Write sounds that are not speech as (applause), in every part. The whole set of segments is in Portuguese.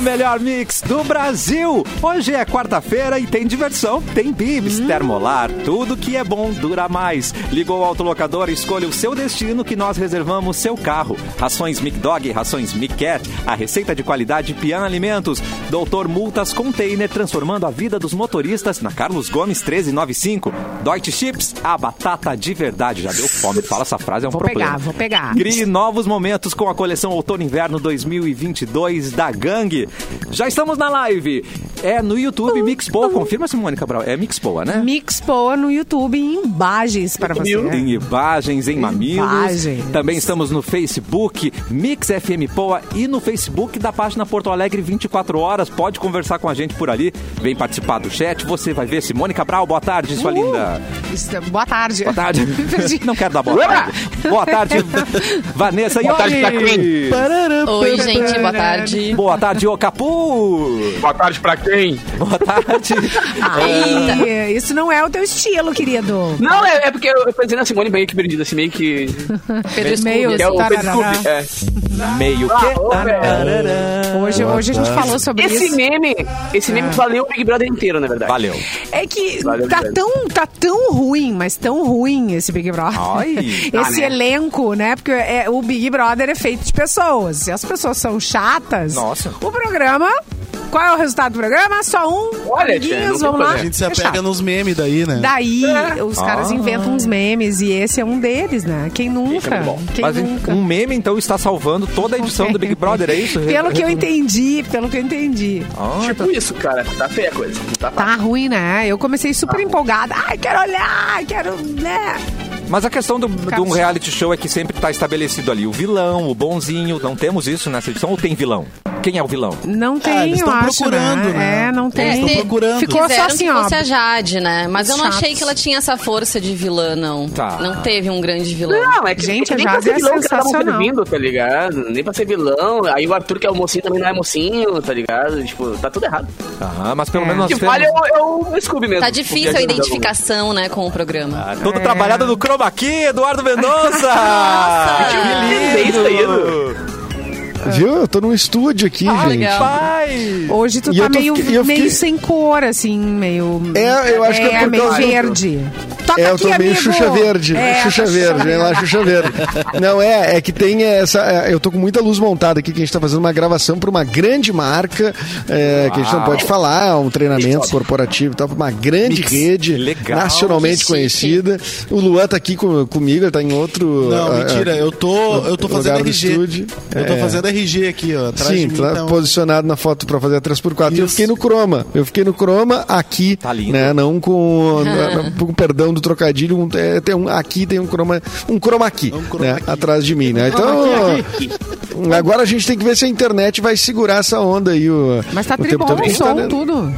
O melhor mix do Brasil. Hoje é quarta-feira e tem diversão, tem bibs, termolar, tudo que é bom dura mais. Ligou o autolocador, escolha o seu destino que nós reservamos seu carro. Rações Mic Dog, rações Mic Cat, a receita de qualidade Pian Alimentos. Doutor Multas Container, transformando a vida dos motoristas na Carlos Gomes 1395. Deutsche Chips, a batata de verdade. Já deu fome, fala essa frase, é um Vou problema. pegar, vou pegar. Crie novos momentos com a coleção Outono e Inverno 2022 da Gangue. Já estamos na live. É no YouTube Mixpoa. Confirma, Simone Cabral. É Mixpoa, né? Mix Poa no YouTube em imagens para você. Em imagens, em mamilos. Imagens. Também estamos no Facebook Mix FM Poa e no Facebook da página Porto Alegre 24 horas. Pode conversar com a gente por ali. Vem participar do chat. Você vai ver Simone Cabral. Boa tarde, sua linda. Isso, Boa tarde. Boa tarde. (laughs) Não quero dar boa tarde. Boa tarde, Vanessa Boa tarde. Oi, gente, boa tarde. Boa tarde, ô Capu. Boa tarde pra quem? Boa tarde. (laughs) Ai, isso não é o teu estilo, querido. Não, é, é porque eu, eu pensei na Simone meio que perdida, assim, meio que. Pedro Meio, que é o Pedro. É. Meio que. Ah. Hoje, hoje a gente falou sobre Esse isso. meme, esse meme valeu o Big Brother inteiro, na verdade. Valeu. É que Valeu, tá tão, tá tão ruim, mas tão ruim esse Big Brother. Ai. (laughs) esse Ah, né? elenco, né? Porque é, o Big Brother é feito de pessoas. Se as pessoas são chatas, Nossa. o programa. Qual é o resultado do programa? Só um. Olha, amiguinhos, tia, vamos lá. A gente se apega nos memes daí, né? Daí, É. os caras Ah. inventam uns memes e esse é um deles, né? Quem nunca? É. Quem Mas nunca? um meme, então, está salvando toda a edição do Big Brother, é isso? (laughs) Pelo que eu entendi, pelo que eu entendi. Ah, tá. Tipo isso, cara. Tá feia a coisa. Tá Tá ruim, né? Eu comecei super empolgada. Ai, quero olhar, quero, né? Mas a questão do, de um reality show é que sempre está estabelecido ali o vilão, o bonzinho. Não temos isso nessa edição ou tem vilão? Quem é o vilão? Não tem, Ah, eles eu acho, procurando, né? É, não Eles tem. tão procurando. Ficou só Quiseram assim, que ó. fosse a Jade, né? Mas eu não Chatos. achei que ela tinha essa força de vilã, não. Tá. Não teve um grande vilão. Não, é que, Gente, é que nem a pra ser é vilão que eles estavam sensacional. servindo, tá ligado? Nem pra ser vilão. Aí o Arthur, que é o mocinho, também não é mocinho, tá ligado? Tipo, tá tudo errado. Ah, mas pelo É. menos O nós que vale é o, é o Scooby mesmo. Tá difícil a identificação, né, com o programa. Ah, Tudo trabalhado no Chroma Key, Eduardo Mendonça! (laughs) Nossa! Que Isso Viu? Eu tô num estúdio aqui, Ah, gente. legal. Pai! Hoje tu E tá tô- meio, fiquei- meio sem cor, assim, meio. É, eu acho que é por meio causa- verde. Toca É, eu aqui, tô meio amigo. Xuxa Verde. É, Xuxa tá Verde, vem lá, Xuxa Verde. Não, é, é que tem essa. é, Eu tô com muita luz montada aqui, que a gente tá fazendo uma gravação pra uma grande marca, é, que a gente não pode falar, um treinamento corporativo e tal, pra uma grande Mix. rede Legal. nacionalmente conhecida. O Luan tá aqui com- comigo, ele tá em outro. Não, ah, mentira, ah, eu tô, eu tô fazendo do RG. estúdio. Eu tô É. fazendo RG aqui, ó. Atrás Sim, de mim, tá então- posicionado na foto pra fazer a 3x4. E eu fiquei no croma. Eu fiquei no croma aqui, Tá lindo. né? Não com, (laughs) com perdão do trocadilho, um, é, tem um, aqui tem um croma, um croma aqui, Um croma né? aqui. Atrás de mim, né? Então, agora a gente tem que ver se a internet vai segurar essa onda aí o, Mas tá o tempo o Porque som, tá, tudo.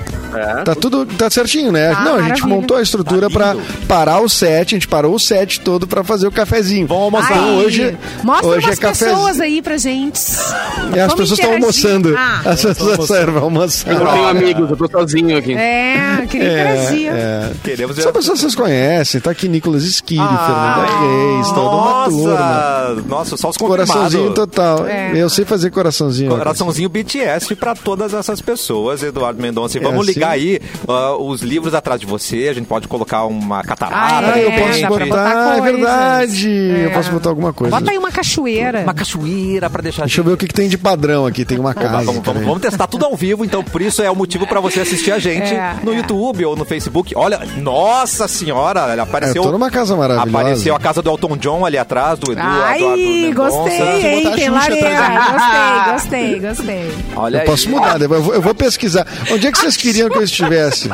Tá tudo tá certinho, né? Tá, Não, a gente maravilha. montou a estrutura Tá pra lindo. parar o set, a gente parou o set todo pra fazer o cafezinho. Vamos almoçar. Então, Ai, hoje, Mostra hoje umas é cafezinho. pessoas aí pra gente. E as Vamos pessoas estão almoçando. Ah. As pessoas saíram almoçando. Eu não tenho amigos, eu tô sozinho aqui. É, queria interagir. É, Queremos Essa pessoa vocês conhecem, tá aqui Nicolas Esquilho, Fernanda Reis, toda uma turma. Nossa! Só os. Coraçãozinho total. É. Eu sei fazer coraçãozinho. Coraçãozinho BTS pra todas essas pessoas, Eduardo Mendonça. E É vamos assim? ligar aí ah, os livros atrás de você. A gente pode colocar uma catarata. Ah, Ah, eu É, posso botar, botar é coisas. verdade. É. Eu posso botar alguma coisa. Bota aí uma cachoeira. Uma cachoeira pra deixar. Deixa eu ver o que, que tem de padrão aqui. Tem uma casa. vamos, vamos, vamos testar tudo ao vivo, então por isso é o motivo pra você assistir a gente É, no é. YouTube ou no Facebook. Olha, nossa senhora, É, apareceu. eu tô numa casa maravilhosa. Apareceu a casa do Elton John ali atrás, do Edu. Ai, Eduardo gostei, hein? Tem lareira. Gostei, gostei, gostei. Olha Eu aí. posso mudar, eu vou, eu vou pesquisar. Onde é que vocês queriam que eu estivesse?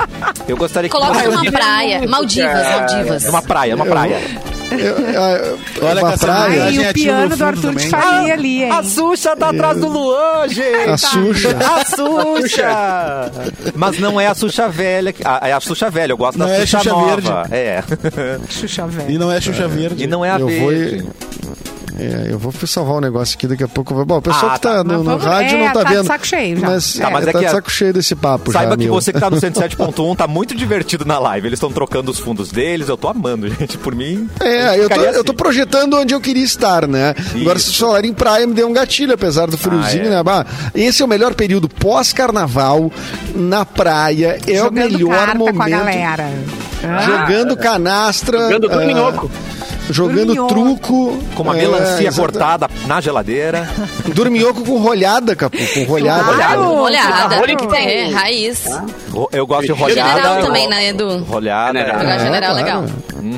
Eu gostaria que Coloca numa praia. Maldivas, Maldivas. Uma praia, uma praia. Eu, eu, Olha uma que essa praia. Ai, e é o piano no do Arthur de também. Faria ali, hein? A Xuxa tá atrás do Luan, gente. A Xuxa. A Xuxa. (laughs) Mas não é a Xuxa velha. que- Ah, é a Xuxa velha, eu gosto Não da é a Xuxa, Xuxa nova. verde. É. Xuxa velho. E não é Xuxa Verde. E não é a Eu vou verde. É, eu vou salvar um negócio aqui daqui a pouco. Bom, o pessoal Ah, que tá, tá. no, no vamos- rádio é, não tá, tá de vendo. saco cheio já. Mas, Tá, mas é tá que de a- saco cheio desse papo já, Saiba que meu. você que tá no (laughs) 107.1 tá muito divertido na live. Eles estão trocando os fundos deles, eu tô amando, (laughs) gente. Por mim. É, eu tô, ficaria eu tô assim. projetando onde eu queria estar, né? Agora, se Isso. vocês falarem em praia, me deu um gatilho, apesar do friozinho, Ah, é. né? Bah, esse é o melhor período pós-carnaval, na praia. É Jogando o melhor carta momento. com a galera. Ah, Jogando canastra. Jogando tudo ah, minhoco. Jogando Dorminhoco. truco. Com uma é, melancia exata- cortada na geladeira. (laughs) Dorminhoco com rolhada, Capu. Com rolhada. Claro. Olhada. Rolha que tem. É, raiz. Eu gosto de rolhada. General também, né, Edu? Rolhada. General. Jogar é. general legal.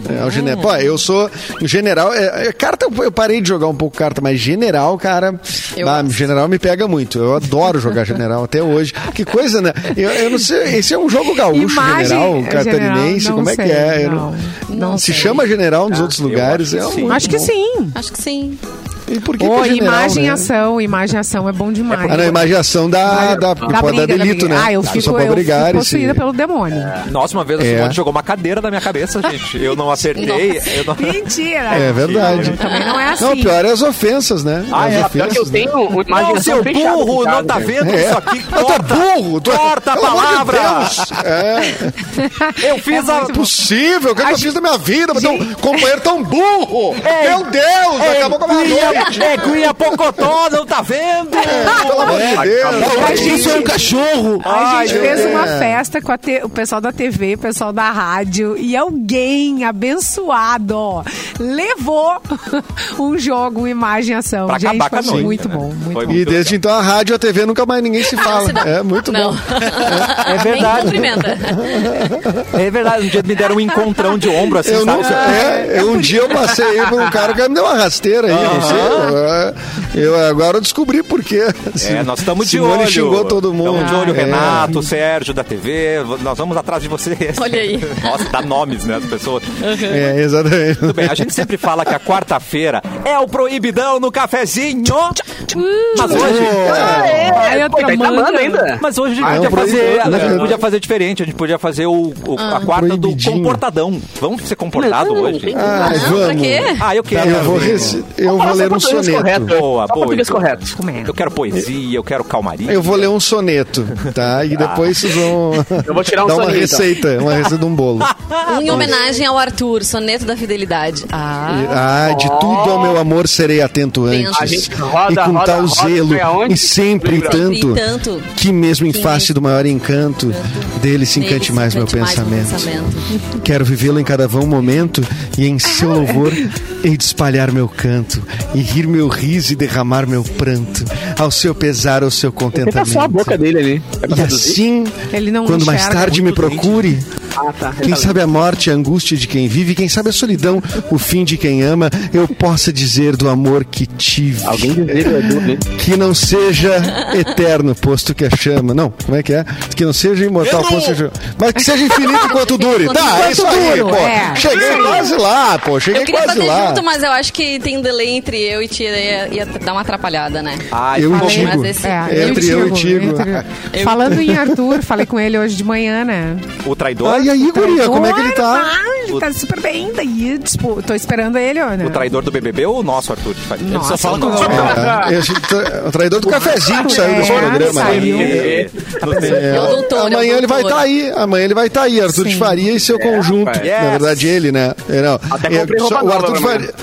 É, o general. Pô, eu sou general. é, é, carta, eu- parei de jogar um pouco carta, mas general, cara. Eu bah, general me pega muito. Eu adoro jogar general até hoje. Que coisa, né? Eu, eu não sei. Esse é um jogo gaúcho, Imagem- general, é, catarinense. general, como é não que é? Eu não. Não se sei. chama general nos outros eu lugares. acho É que um Acho que sim. Acho que sim. E por que, Ô, que é general, imagem e né? ação, imagem e ação é bom demais. Ah, não, imaginação da, da, Da dar briga, da delito, briga. né? Ah, eu Só fico, pra eu brigar fico e se- possuída pelo demônio. Nossa, uma vez a É. Simone jogou uma cadeira na minha cabeça, (laughs) gente. Eu não acertei. Eu não... Mentira. É verdade. Também não é assim. Não, pior é as ofensas, né? Ah, as é, Pior que eu ofensas, né? tenho uma Não, imaginação seu burro, não tá vendo É. isso aqui? É Corta, burro! É- corta a palavra! É. (laughs) Eu fiz a... Possível, o que, é que eu fiz da minha vida? Mas um companheiro tão burro! Meu Deus! acabou com a minha É Guia Pocotó, não tá vendo? Pelo amor de Deus! Isso é um cachorro. A gente Ai, fez uma É. festa com te- o pessoal da TV, o pessoal da rádio e alguém abençoado ó, levou (laughs) um jogo, uma imagem e ação. Pra gente, acabar com a foi noite, muito né? bom, muito Foi bom. E desde então a rádio e a TV nunca mais ninguém se (laughs) fala. dá- É muito Não. bom. É Nem verdade. cumprimenta. É verdade. Um dia me deram um encontrão de ombro, assim, Eu, não, sabe? é, eu- um dia eu passei aí por um cara que me deu uma rasteira aí, não sei. É, Eu agora eu descobri por quê. É, nós (laughs) estamos de olho. xingou todo mundo. Estamos de olho, É. Renato, Sérgio da TV. Nós vamos atrás de vocês. Olha aí. (laughs) Nossa, dá nomes, né, as pessoas. É, exatamente. Tudo bem, a gente sempre fala que a quarta-feira é o proibidão no cafezinho. Mas hoje. Ai, eu Pô, tá tramando. amando ainda. Mas hoje a gente Ah, é um podia fazer. proibidão, A gente né? podia fazer diferente. A gente podia fazer o, o- a quarta do comportadão. Vamos ser comportado Não, hoje? Não, pra vamos. quê? Ah, eu quero. Eu vou, eu vou Fala ler um soneto. correto. Boa, Só boa, português então. correto. Eu quero poesia, eu quero calmaria. Eu vou ler um soneto, tá? E depois vocês vão (laughs) Eu vou tirar um dar uma soninho, então. receita, uma receita de um bolo. (laughs) Em homenagem ao Arthur, soneto da fidelidade. Ah, Ah, de tudo ao meu amor serei atento antes. A gente roda, e com roda, tal roda, zelo, e sempre e tanto, E tanto. que mesmo em face do maior encanto, dele se nele encante se mais meu pensamento. Quero vivê-lo em cada vão momento, e em (laughs) seu louvor hei de espalhar meu canto, e rir meu riso e derramar meu pranto, ao seu pesar, ao seu Tenta contentamento. só a boca dele ali. É E assim, Ele não quando mais tarde me procure, Ah, tá. quem sabe a morte, a angústia de quem vive, quem sabe a solidão, o fim de quem ama, eu possa dizer do amor que tive. Alguém o Edu, né? Que não seja eterno, posto que a chama. Não, como é que é? Que não seja imortal, posto que a chama. Mas que seja infinito enquanto dure. Tá, é isso aí, duro, pô. é. Cheguei quase lá, pô. Cheguei Eu queria quase fazer lá. junto, mas eu acho que tem delay entre eu e tia, ia, ia dar uma atrapalhada, né? Ai, Eu e falei. Tigo. Mas esse- É, Entre eu e Tigo. entre- Falando em Arthur, falei com ele hoje de manhã, né? O traidor. Ah, e aí, guria, como é que ele tá? Ah, ele tá super bem. Daí, tipo, tô esperando ele, ó, né? O traidor do BBB ou o nosso, Arthur? Ele só fala com não. É, esse tra- o traidor do cafezinho que saiu desse É, programa. saiu. né? É, É, É o doutor, amanhã é o ele vai estar aí. Amanhã ele vai estar aí. Arthur de. Faria e seu conjunto. rapaz. Yes. Na verdade, ele, né? É, não. Até É, comprei só- roupa o nova Arthur de amanhã. Faria.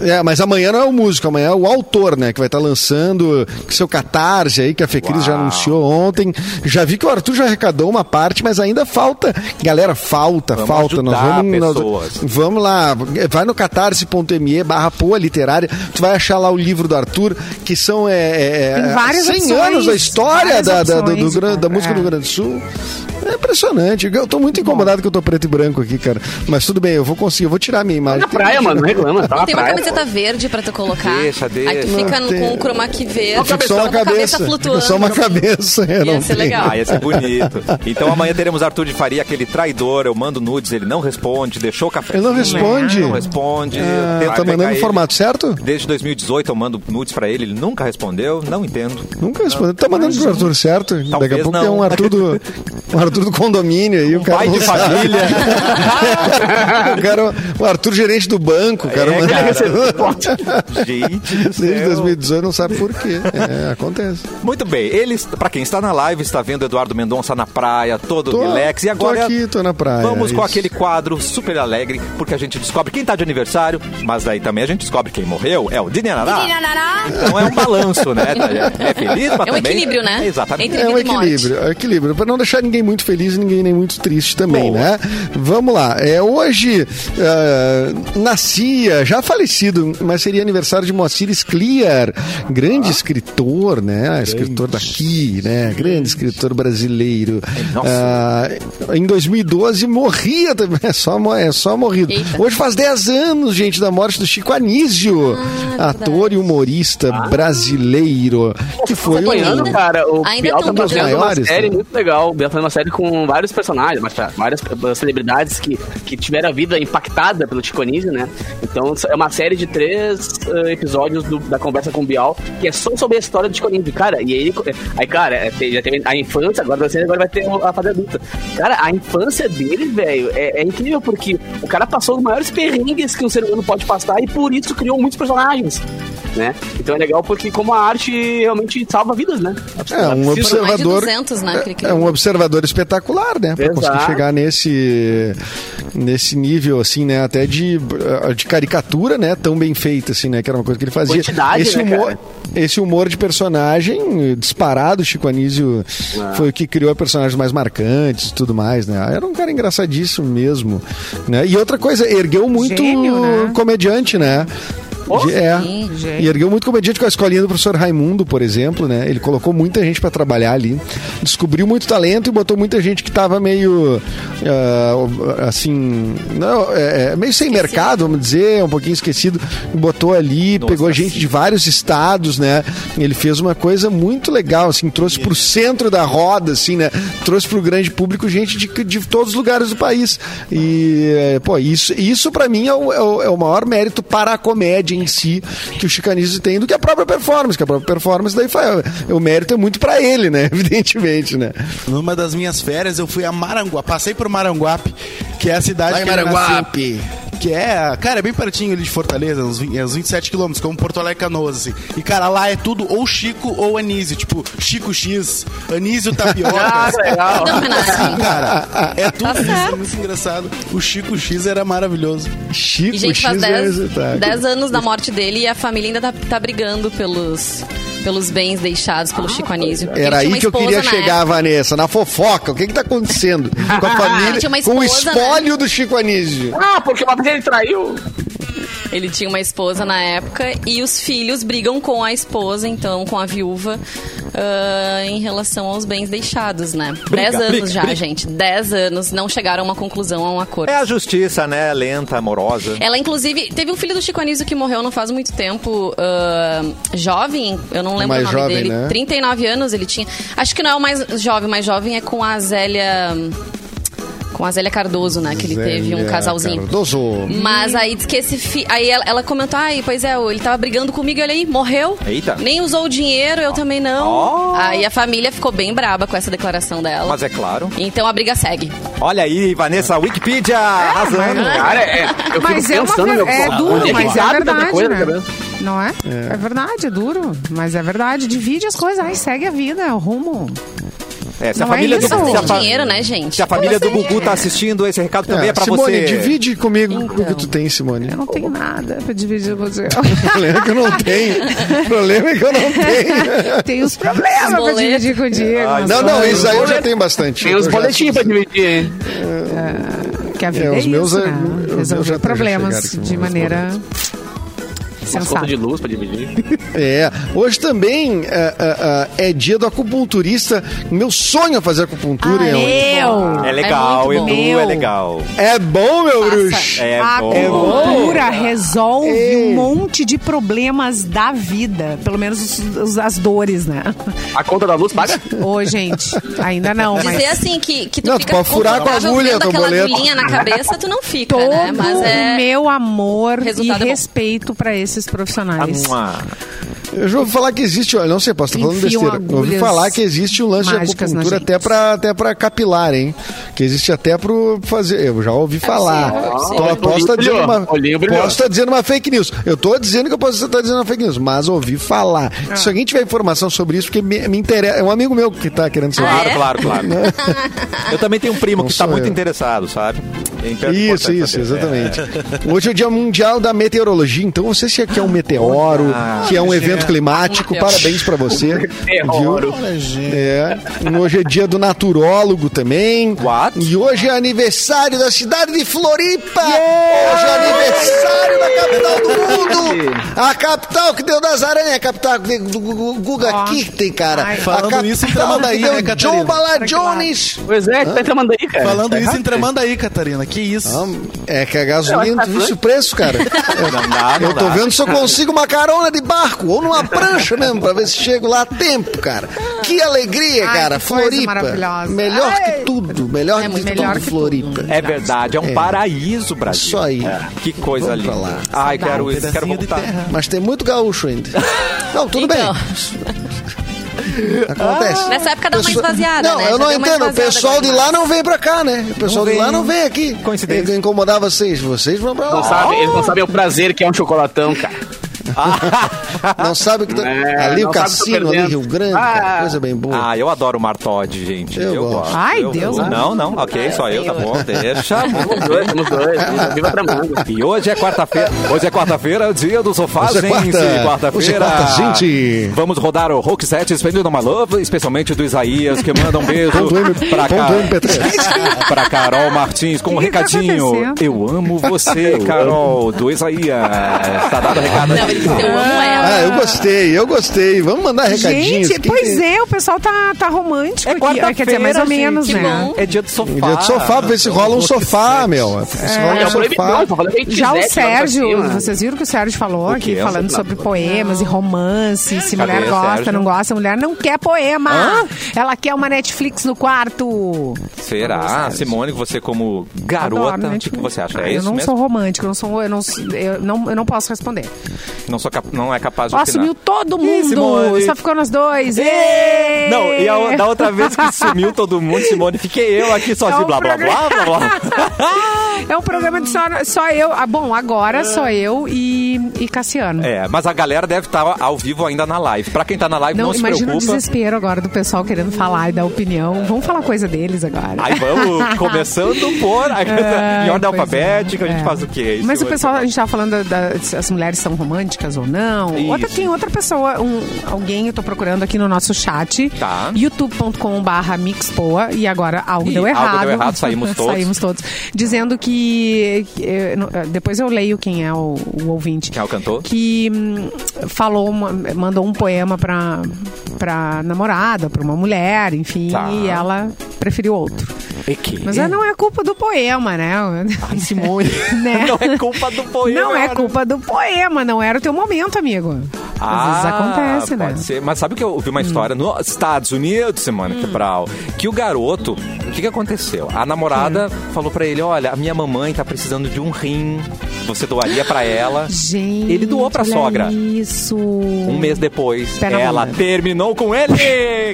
É, mas amanhã não é o músico, amanhã é o autor, né? Que vai estar lançando seu catarse aí, que a Fecris já anunciou ontem. Já vi que o Arthur já arrecadou uma parte, mas ainda falta. Galera, falta, Vamos falta. Nós vamos, nós- pessoas. vamos lá, vai no catarse.me barra poa literária, tu vai achar lá o livro do Arthur, que são é, é, Tem várias 100 opções, anos da história da, da, do- do Gran- da música é. do Rio Grande do Sul. É impressionante. Eu tô muito incomodado que eu tô preto e branco aqui, cara. Mas tudo bem, eu vou conseguir, eu vou tirar a minha imagem. Na praia, mano, não reclama. Tá na Tem uma praia. camiseta verde pra tu colocar. Deixa, deixa. Aí tu fica com o chroma key verde. Fica só uma com a cabeça. flutuando. Só uma cabeça. É, Ia não ser tem. legal. Ah, ia ser bonito. Então amanhã teremos Arthur de Faria, aquele traidor. Eu mando nudes, ele não responde, deixou o café. Ele não responde. Não responde. Ah, Tento tá mandando no formato certo? Desde 2018 eu mando nudes pra ele, ele nunca respondeu, não entendo. Nunca respondeu. Tá mandando pro Arthur certo? Daqui a Talvez pouco não. tem um Arthur do. (laughs) o Arthur do condomínio aí, o cara pai de sabe. família. (laughs) o, cara, o Arthur gerente do banco, o cara, É, cara. Gente do desde céu. 2018 não sabe por quê. É, acontece. Muito bem, eles, pra quem está na live, está vendo Eduardo Mendonça na praia, todo Tô- relax. E agora tô aqui, tô na praia, vamos com isso. aquele quadro super alegre, porque a gente descobre quem tá de aniversário, mas daí também a gente descobre quem morreu. É o Dinarará. Então é um balanço, né? (laughs) É feliz, mas É um também... equilíbrio, né? Exatamente. Entre- É um equilíbrio, é um equilíbrio. Pra não deixar ninguém muito feliz e ninguém nem muito triste também, Boa. né? Vamos lá. É, hoje ah, nascia, já falecido, mas seria aniversário de Moacir Scliar, grande escritor, né? Escritor daqui, né? Grande escritor brasileiro. Nossa. Ah, em 2012 morria também. É só, é só morrido. Eita. Hoje faz 10 anos, gente, da morte do Chico Anísio, Ah, ator e humorista brasileiro. Que foi um- acompanhando, cara, o Ainda Bial tá fazendo maiores, uma série né? muito legal. O Bial tá fazendo uma série com vários personagens, mas, tá, várias uh, celebridades que, que tiveram a vida impactada pelo Anísio, né? Então é uma série de três uh, episódios do- da conversa com o Bial, que é só sobre a história do Anísio. Cara, e aí, aí cara, tem- já teve a infância, agora vai, ser, agora vai ter a fase adulta. Cara, a infância dele, velho, é, é incrível, porque o cara passou os maiores perrengues que um ser humano pode passar e por isso criou muitos personagens. Né? Então é legal porque como a arte realmente salva vidas, né? É, um observador. mais de 200, né, ele é, é um observador espetacular, né? Pra Exato. conseguir chegar nesse, nesse nível, assim, né? Até de, de caricatura, né? Tão bem feita, assim, né? Que era uma coisa que ele fazia. Quantidade, esse né, humor. cara? Esse humor de personagem disparado, Chico Anísio Ah. foi o que criou personagens mais marcantes e tudo mais, né? Era um cara engraçadíssimo mesmo, né? E outra coisa, ergueu muito Gênio, né? comediante, né? Oh, é. sim, gente. E ergueu muito comediante com a escolinha do professor Raimundo, por exemplo, né? Ele colocou muita gente pra trabalhar ali. Descobriu muito talento e botou muita gente que tava meio. ah, assim. Não, é, é, meio sem mercado, vamos dizer, um pouquinho esquecido. Botou ali, Nossa, pegou gente de vários estados, né? Ele fez uma coisa muito legal, assim, trouxe pro centro da roda, assim, né? Trouxe pro grande público gente de, de todos os lugares do país. E, é, pô, isso, isso para mim é o, é o- é o maior mérito para a comédia em si que o Chicanismo tem do que a própria performance, que a própria performance daí faz. O mérito é muito para ele, né? (laughs) Evidentemente, né? Numa das minhas férias, eu fui a Maranguape. Passei por Maranguape, que é a cidade Vai, que ele Maranguape. nasceu. Que é, cara, é bem pertinho ali de Fortaleza, uns, 20, é uns 27 quilômetros, como Porto Alegre Canoas, assim. E, cara, lá é tudo ou Chico ou Anísio. Tipo, Chico X, Anísio Tapioca. (laughs) Ah, legal. Não, Renato. cara, é tudo Tá isso, é muito engraçado. O Chico X era maravilhoso. Chico E, gente, faz X é 10 espetáculo. 10 anos da morte dele e a família ainda tá, tá brigando pelos, pelos bens deixados pelo Chico Anísio. Ele Era aí que eu esposa queria chegar, época. Vanessa, na fofoca. O que que tá acontecendo (laughs) com a família, Tinha uma com o esposa, espólio do Chico Anísio? Ah, porque uma vez ele traiu. Ele tinha uma esposa na época e os filhos brigam com a esposa, então, com a viúva, ah, em relação aos bens deixados, né? Briga, Dez anos briga, já, briga. gente. Dez anos, não chegaram a uma conclusão, a um acordo. É a justiça, né? Lenta, amorosa. Ela, inclusive, teve um filho do Chico Anísio que morreu não faz muito tempo, ah, jovem, eu não lembro Mais o nome jovem, dele. né? 39 anos ele tinha. Acho que não é o mais jovem, mais jovem é com a Zélia. Com a Zélia Cardoso, né? Que ele teve um Zélia casalzinho. Cardoso. Mas aí diz que esse fi... Aí ela, ela comentou, ai, pois é, ele tava brigando comigo, ele aí morreu. Eita. Nem usou o dinheiro, eu também não. Ó. Aí a família ficou bem braba com essa declaração dela. Mas é claro. Então a briga segue. Olha aí, Vanessa, Wikipedia arrasando. Cara, é, eu Mas fico é, uma pensando, meu, é duro, é mas é tanta verdade, coisa, né? Não é? é? verdade, é duro. Mas é verdade. Divide as coisas. Ai, segue a vida, é o rumo. É, se a Não é família do isso. se a dinheiro, né, gente? Se a família do assim? Gugu tá assistindo, esse recado também é, É, pra Simone, você. divide comigo o que Então. tu tem, Simone. Eu não tenho nada pra dividir com você. (laughs) O problema é que eu não tenho. O problema é que eu não tenho. Tem os problemas pra boletos. dividir contigo. Ai, Não, não, isso aí eu já tenho bastante. Tem já- boletins pra dividir, hein? Que a vida É, é, os meus, isso, é, né? os Resolver problemas de os maneira Contas de luz pra dividir. (laughs) É, hoje também é, é, é, é dia do acupunturista. Meu sonho é fazer acupuntura. Ah, é, meu! É legal, É Edu, bom. é legal. é bom, meu bruxo. É A bom. acupuntura resolve Ei. um monte de problemas da vida. Pelo menos os- os- as dores, né? A conta da luz paga? Ô, gente, ainda não, mas... Dizer assim que, que tu Não, tu fica pode furar com a agulha aquela boleto. na cabeça, tu não fica, Todo né? Mas é... meu amor e Resultado é respeito pra esses profissionais. Ah, Eu já ouvi falar que existe, olha, não sei, posso estar falando besteira. Eu ouvi falar que existe um lance de acupuntura até pra, até pra capilar, hein? Que existe até pro fazer. Eu já ouvi falar. é Tô- possível. posso estar dizendo uma. Posso estar dizendo uma fake news. Eu tô dizendo que eu posso estar dizendo uma fake news, mas ouvi falar. Ah. Se alguém tiver informação sobre isso, porque me, me interessa. É um amigo meu que tá querendo saber. Ah, Claro, é? claro, claro. (laughs) eu também tenho um primo Não que está muito eu. interessado, sabe? É Isso, saber. isso, exatamente. Hoje é o Dia Mundial da Meteorologia, então você se quer um meteoro, que é um evento climático, parabéns pra você. (laughs) Meteoro. Viu? É. Hoje é dia do naturólogo também. What? E hoje é aniversário da cidade de Floripa. Hoje é aniversário da capital do mundo. (laughs) A capital que deu das aranhas, a capital que deu do Gu- Guga Ó. Kirten, cara. Ai. A Falando capital isso em que Tramandaí, deu né, Catarina? Joe Bala Jones. Pois é, que tá reclamando aí, cara. Falando Tá isso em Tramandaí, Catarina. Que isso? É que a gasolina, Eu que tá isso o preço, cara. (laughs) Não dá, não Eu tô dá. vendo se eu consigo uma carona de barco ou numa prancha mesmo, pra ver se chego lá a tempo, cara. Que alegria, Ai, cara. que Floripa. Melhor Ai. que tudo. Melhor É que muito tudo melhor que Floripa. É verdade, é um É. paraíso, Brasil. Isso aí. Que coisa linda. lá. Ai, quero, Um quero voltar. Mas tem muito gaúcho ainda. Não, tudo Então. bem. (laughs) Acontece. Nessa época dá uma esvaziada, Não, né? eu não entendo. O pessoal de lá não vem pra cá, né? O pessoal Não de lá não vem aqui. Coincidência. Ele incomodar vocês. Vocês vão pra Não lá. sabe, eles não sabem o prazer que é um chocolatão, cara. Não sabe o que tá... É, Ali o tá cassino, ali. Rio Grande, Ah. cara. Coisa bem boa. Ah, eu adoro o Martode, gente. Eu Eu, gosto. gosto. Ai, Eu- Deus, eu- né? Não, não, ok, só eu, tá bom. Deixa. (laughs) Temos dois, temos dois. (laughs) Viva Tramanga. E hoje é quarta-feira. Hoje é quarta-feira, dia do sofá, Hoje é gente. quarta. É Quarta-feira. quarta, gente. Vamos rodar o Rock Set Spendendo My Love, especialmente do Isaías, que manda um (laughs) beijo pra, MP3. pra Carol Martins com um tá recadinho. eu amo você, Carol, do Isaías. Tá dado o recado. Não, ele eu amo ela. Ah, eu gostei, eu gostei. Vamos mandar recadinhos. Gente, Que- pois é, o pessoal tá, tá romântico É aqui. Quer dizer, mais ou menos, gente. né? É dia do sofá. Dia do sofá, pra ver se rola um sofá, meu. Se rola É um sofá. Já o Sérgio, vocês viram que o Sérgio falou aqui, falando sobre poemas e romance, se mulher gosta, não gosta, mulher não quer poema. Ela quer uma Netflix no quarto. Será? Simone, você como garota, o que, você acha? Ah, É eu isso não mesmo? sou romântico, eu não sou, eu não, eu não, eu não posso responder. Não, sou não é capaz de Ó, opinar. sumiu todo mundo, Simone. só ficou nós dois. Ê! Não, e a, da outra vez que sumiu todo mundo, Simone, fiquei eu aqui sozinho, É um blá, blá, blá, blá, blá. (laughs) É um programa de só, só eu. Ah, bom, agora só eu e, e Cassiano. É, mas a galera deve estar ao vivo ainda na live. Pra quem tá na live, não, Não, se imagina o preocupa. desespero agora do pessoal querendo falar e dar opinião. Vamos falar coisa deles agora. Aí vamos, (laughs) começando por... Ai, em ordem pois alfabética, a gente é. faz o quê? Mas Isso o pessoal, a gente tava falando da, da- mulheres são românticas ou não. Isso. Outra, tem outra pessoa, um, alguém eu tô procurando aqui no nosso chat. Tá. youtube.com/barra mixpoa e agora algo deu algo errado. deu errado, saímos (laughs) todos. saímos todos. Dizendo que, que, eh, eh, depois eu leio quem é o, o ouvinte. Quem é o cantor? Que hum, falou, mandou um poema pra, pra namorada, pra uma mulher, enfim, Tá. e ela preferiu outro. E que? Mas não é culpa do poema, né? Ai, Simone, (laughs) Né? não é culpa do poema. Não é culpa do poema, não era o teu momento, amigo. Às vezes acontece, né? Ah, ser. Mas sabe que eu ouvi uma história nos Estados Unidos, Simone Hum. Cabral, que o garoto, o que, que aconteceu? A namorada falou pra ele, olha, a minha mamãe tá precisando de um rim, você doaria pra ela. Gente, Ele doou pra sogra. Isso. Um mês depois, Pé na ela terminou com ele.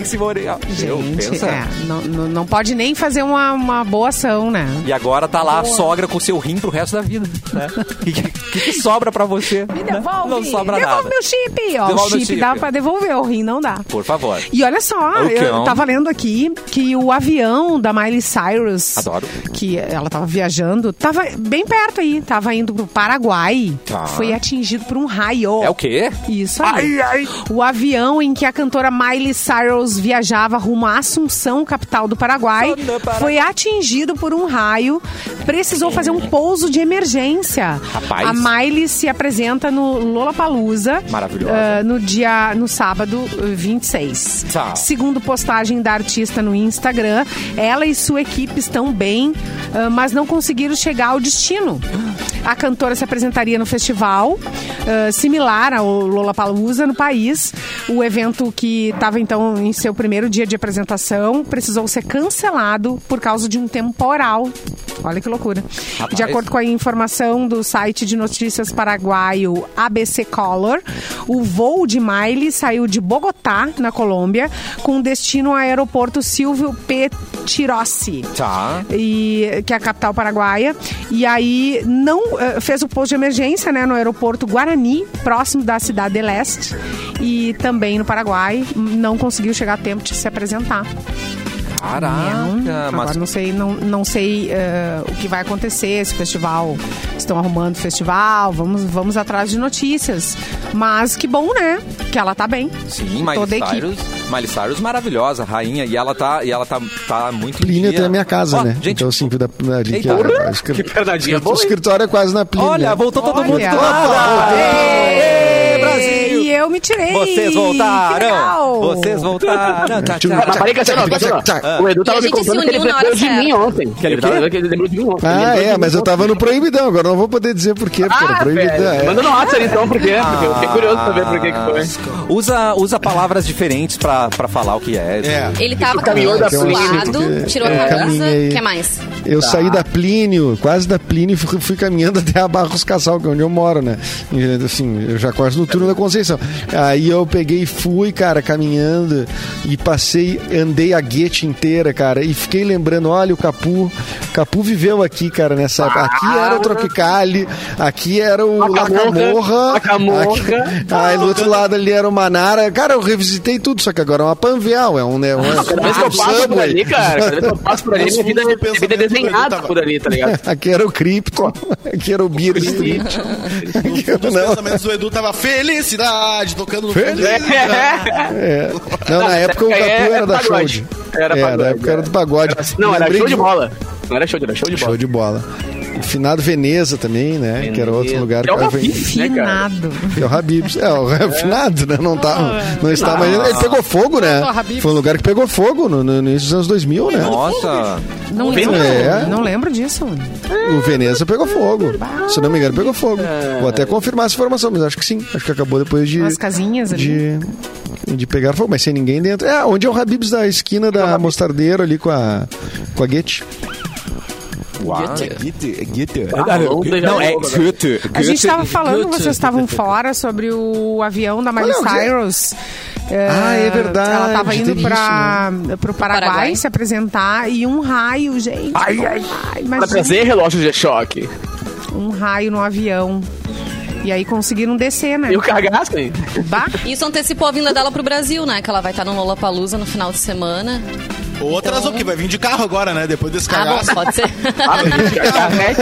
Simone, Gente, pensa. é, não, não, pode nem fazer uma, uma boa ação, né? E agora tá lá a sogra com o seu rim pro resto da vida. Né? O (laughs) que, que, que sobra pra você? Me né? devolve. Não sobra devolve nada. meu chip. Ó, Devolve o chip, chip. dá pra devolver, o rim não dá. Por favor. E olha só, O eu tava lendo aqui que o avião da Miley Cyrus, Adoro. que ela tava viajando, tava bem perto aí, tava indo pro Paraguai, Tá. foi atingido por um raio. É o quê? Isso aí. O avião em que a cantora Miley Cyrus viajava rumo à Assunção, capital do Paraguai. Foi atingido por um raio. Precisou fazer um pouso de emergência. Rapaz. A Miley se apresenta no Lollapalooza Maravilhosa. ah, no dia no sábado eh, 26. Tá. Segundo postagem da artista no Instagram, ela e sua equipe estão bem, ah, mas não conseguiram chegar ao destino. a cantora se apresentaria no festival, ah, similar ao Lollapalooza no país. O evento que estava então em seu primeiro dia de apresentação precisou ser cancelado por causa de um temporal. Olha que loucura. Rapaz. De acordo com a informação do site de notícias paraguaio ABC Color, o voo de Miley saiu de Bogotá, na Colômbia, com destino ao aeroporto Silvio P. Tirossi Tá. e que é a capital paraguaia. E aí não eh, fez o posto de emergência, né, no aeroporto Guarani, próximo da cidade de Leste, e também no Paraguai, não conseguiu chegar a tempo de se apresentar. Caraca, Agora mas não sei, não, não sei eh, o que vai acontecer, esse festival. Estão arrumando o festival, vamos, vamos atrás de notícias. Mas que bom, né? Que ela tá bem. sim, Toda Miley a. Cyrus, Miley Cyrus maravilhosa, rainha, e ela tá, e ela tá, tá muito Plínio tem a minha casa, Ó, né? Gente, então, assim, da, da, ali, que, a- a escri- Que escritório é quase na Plínio. olha, né? voltou todo mundo Olha. Eu me tirei. Vocês Que voltaram! Vocês voltaram! Tchá. Mas parei ó. O Edu tava me contando que ele lembrou de mim ontem. Que ele que lembrou de mim ontem. Ah, é, mas eu tava no proibidão, agora não vou poder dizer por quê, porque era Ah, proibidão. é. Manda no WhatsApp então, por quê? Porque eu fiquei curioso pra ver por que que foi. Usa, usa palavras diferentes pra, pra falar o que é. É. Ele tava caminhando suado, tirou é, a camisa. O que mais? Eu saí da Plínio, quase da Plínio, e fui, fui caminhando (laughs) até a Barros Casal, que é onde eu moro, né? E, Assim, eu já quase no turno da Conceição. Aí eu peguei e fui, cara, caminhando e passei, andei a guete inteira, cara, e fiquei lembrando, olha, o Capu, Capu viveu aqui, cara, nessa. Aqui era o Tropicali, aqui era o Lacamorra, Lacamorra. Lacamorra. aqui- Aí do outro lado ali era o Manara. Cara, eu revisitei tudo, só que agora é uma Panvel, é um... né, um Cada vez que eu passo por ali, cara, cada vez que eu passo por ali, (laughs) Os minha vida, minha vida é desenhada por ali, tá ligado? (laughs) Aqui era o Krypton, aqui era o Beer Street. Aqui era- Os não, pensamentos do Edu tava felicidade, tocando no fundo. (laughs) é. Não, na época o É, Capu era era da show. pagode. Era é, pagode, na época é. era do pagode. Não, era show de bola. Não era show de, era show de bola. Show de bola. E Finado Veneza também, né? Que era outro lugar Que é o que Habib's, né, cara? Finado. Que é o Habibs. É, o Finado, né? Não, tá, não está, mas ele pegou fogo, né? Habib's. Foi um lugar que pegou fogo no, no início dos anos 2000, né? Nossa! Não lembro. É. Não lembro disso. O Veneza pegou fogo. Se não me engano, pegou fogo. Vou até confirmar essa informação, mas acho que sim. Acho que acabou depois de. Umas casinhas ali. de, de pegar fogo, mas sem ninguém dentro. É, onde é o Habibs da esquina da Mostardeiro ali com a, com a Guete. Ah, vamos beijar Não, é né? Goethe. A gente Goethe- estava falando, Goethe. vocês estavam fora sobre o avião da Miley não, Cyrus. É, Ah, é verdade, Ela estava indo para o Paraguai, Paraguai. se apresentar e um raio, gente. Ai, ai. Ai, Pra imagina, trazer relógio de choque. um raio no avião. E aí conseguiram descer, né? E o cagaço, hein? (laughs) Isso antecipou a vinda dela pro Brasil, né? Que ela vai estar no Lollapalooza no final de semana. Ou atrasou, porque vai vir de carro agora, né? Depois desse Ah, bom, cagaço. pode ser. Ah, mas carrete.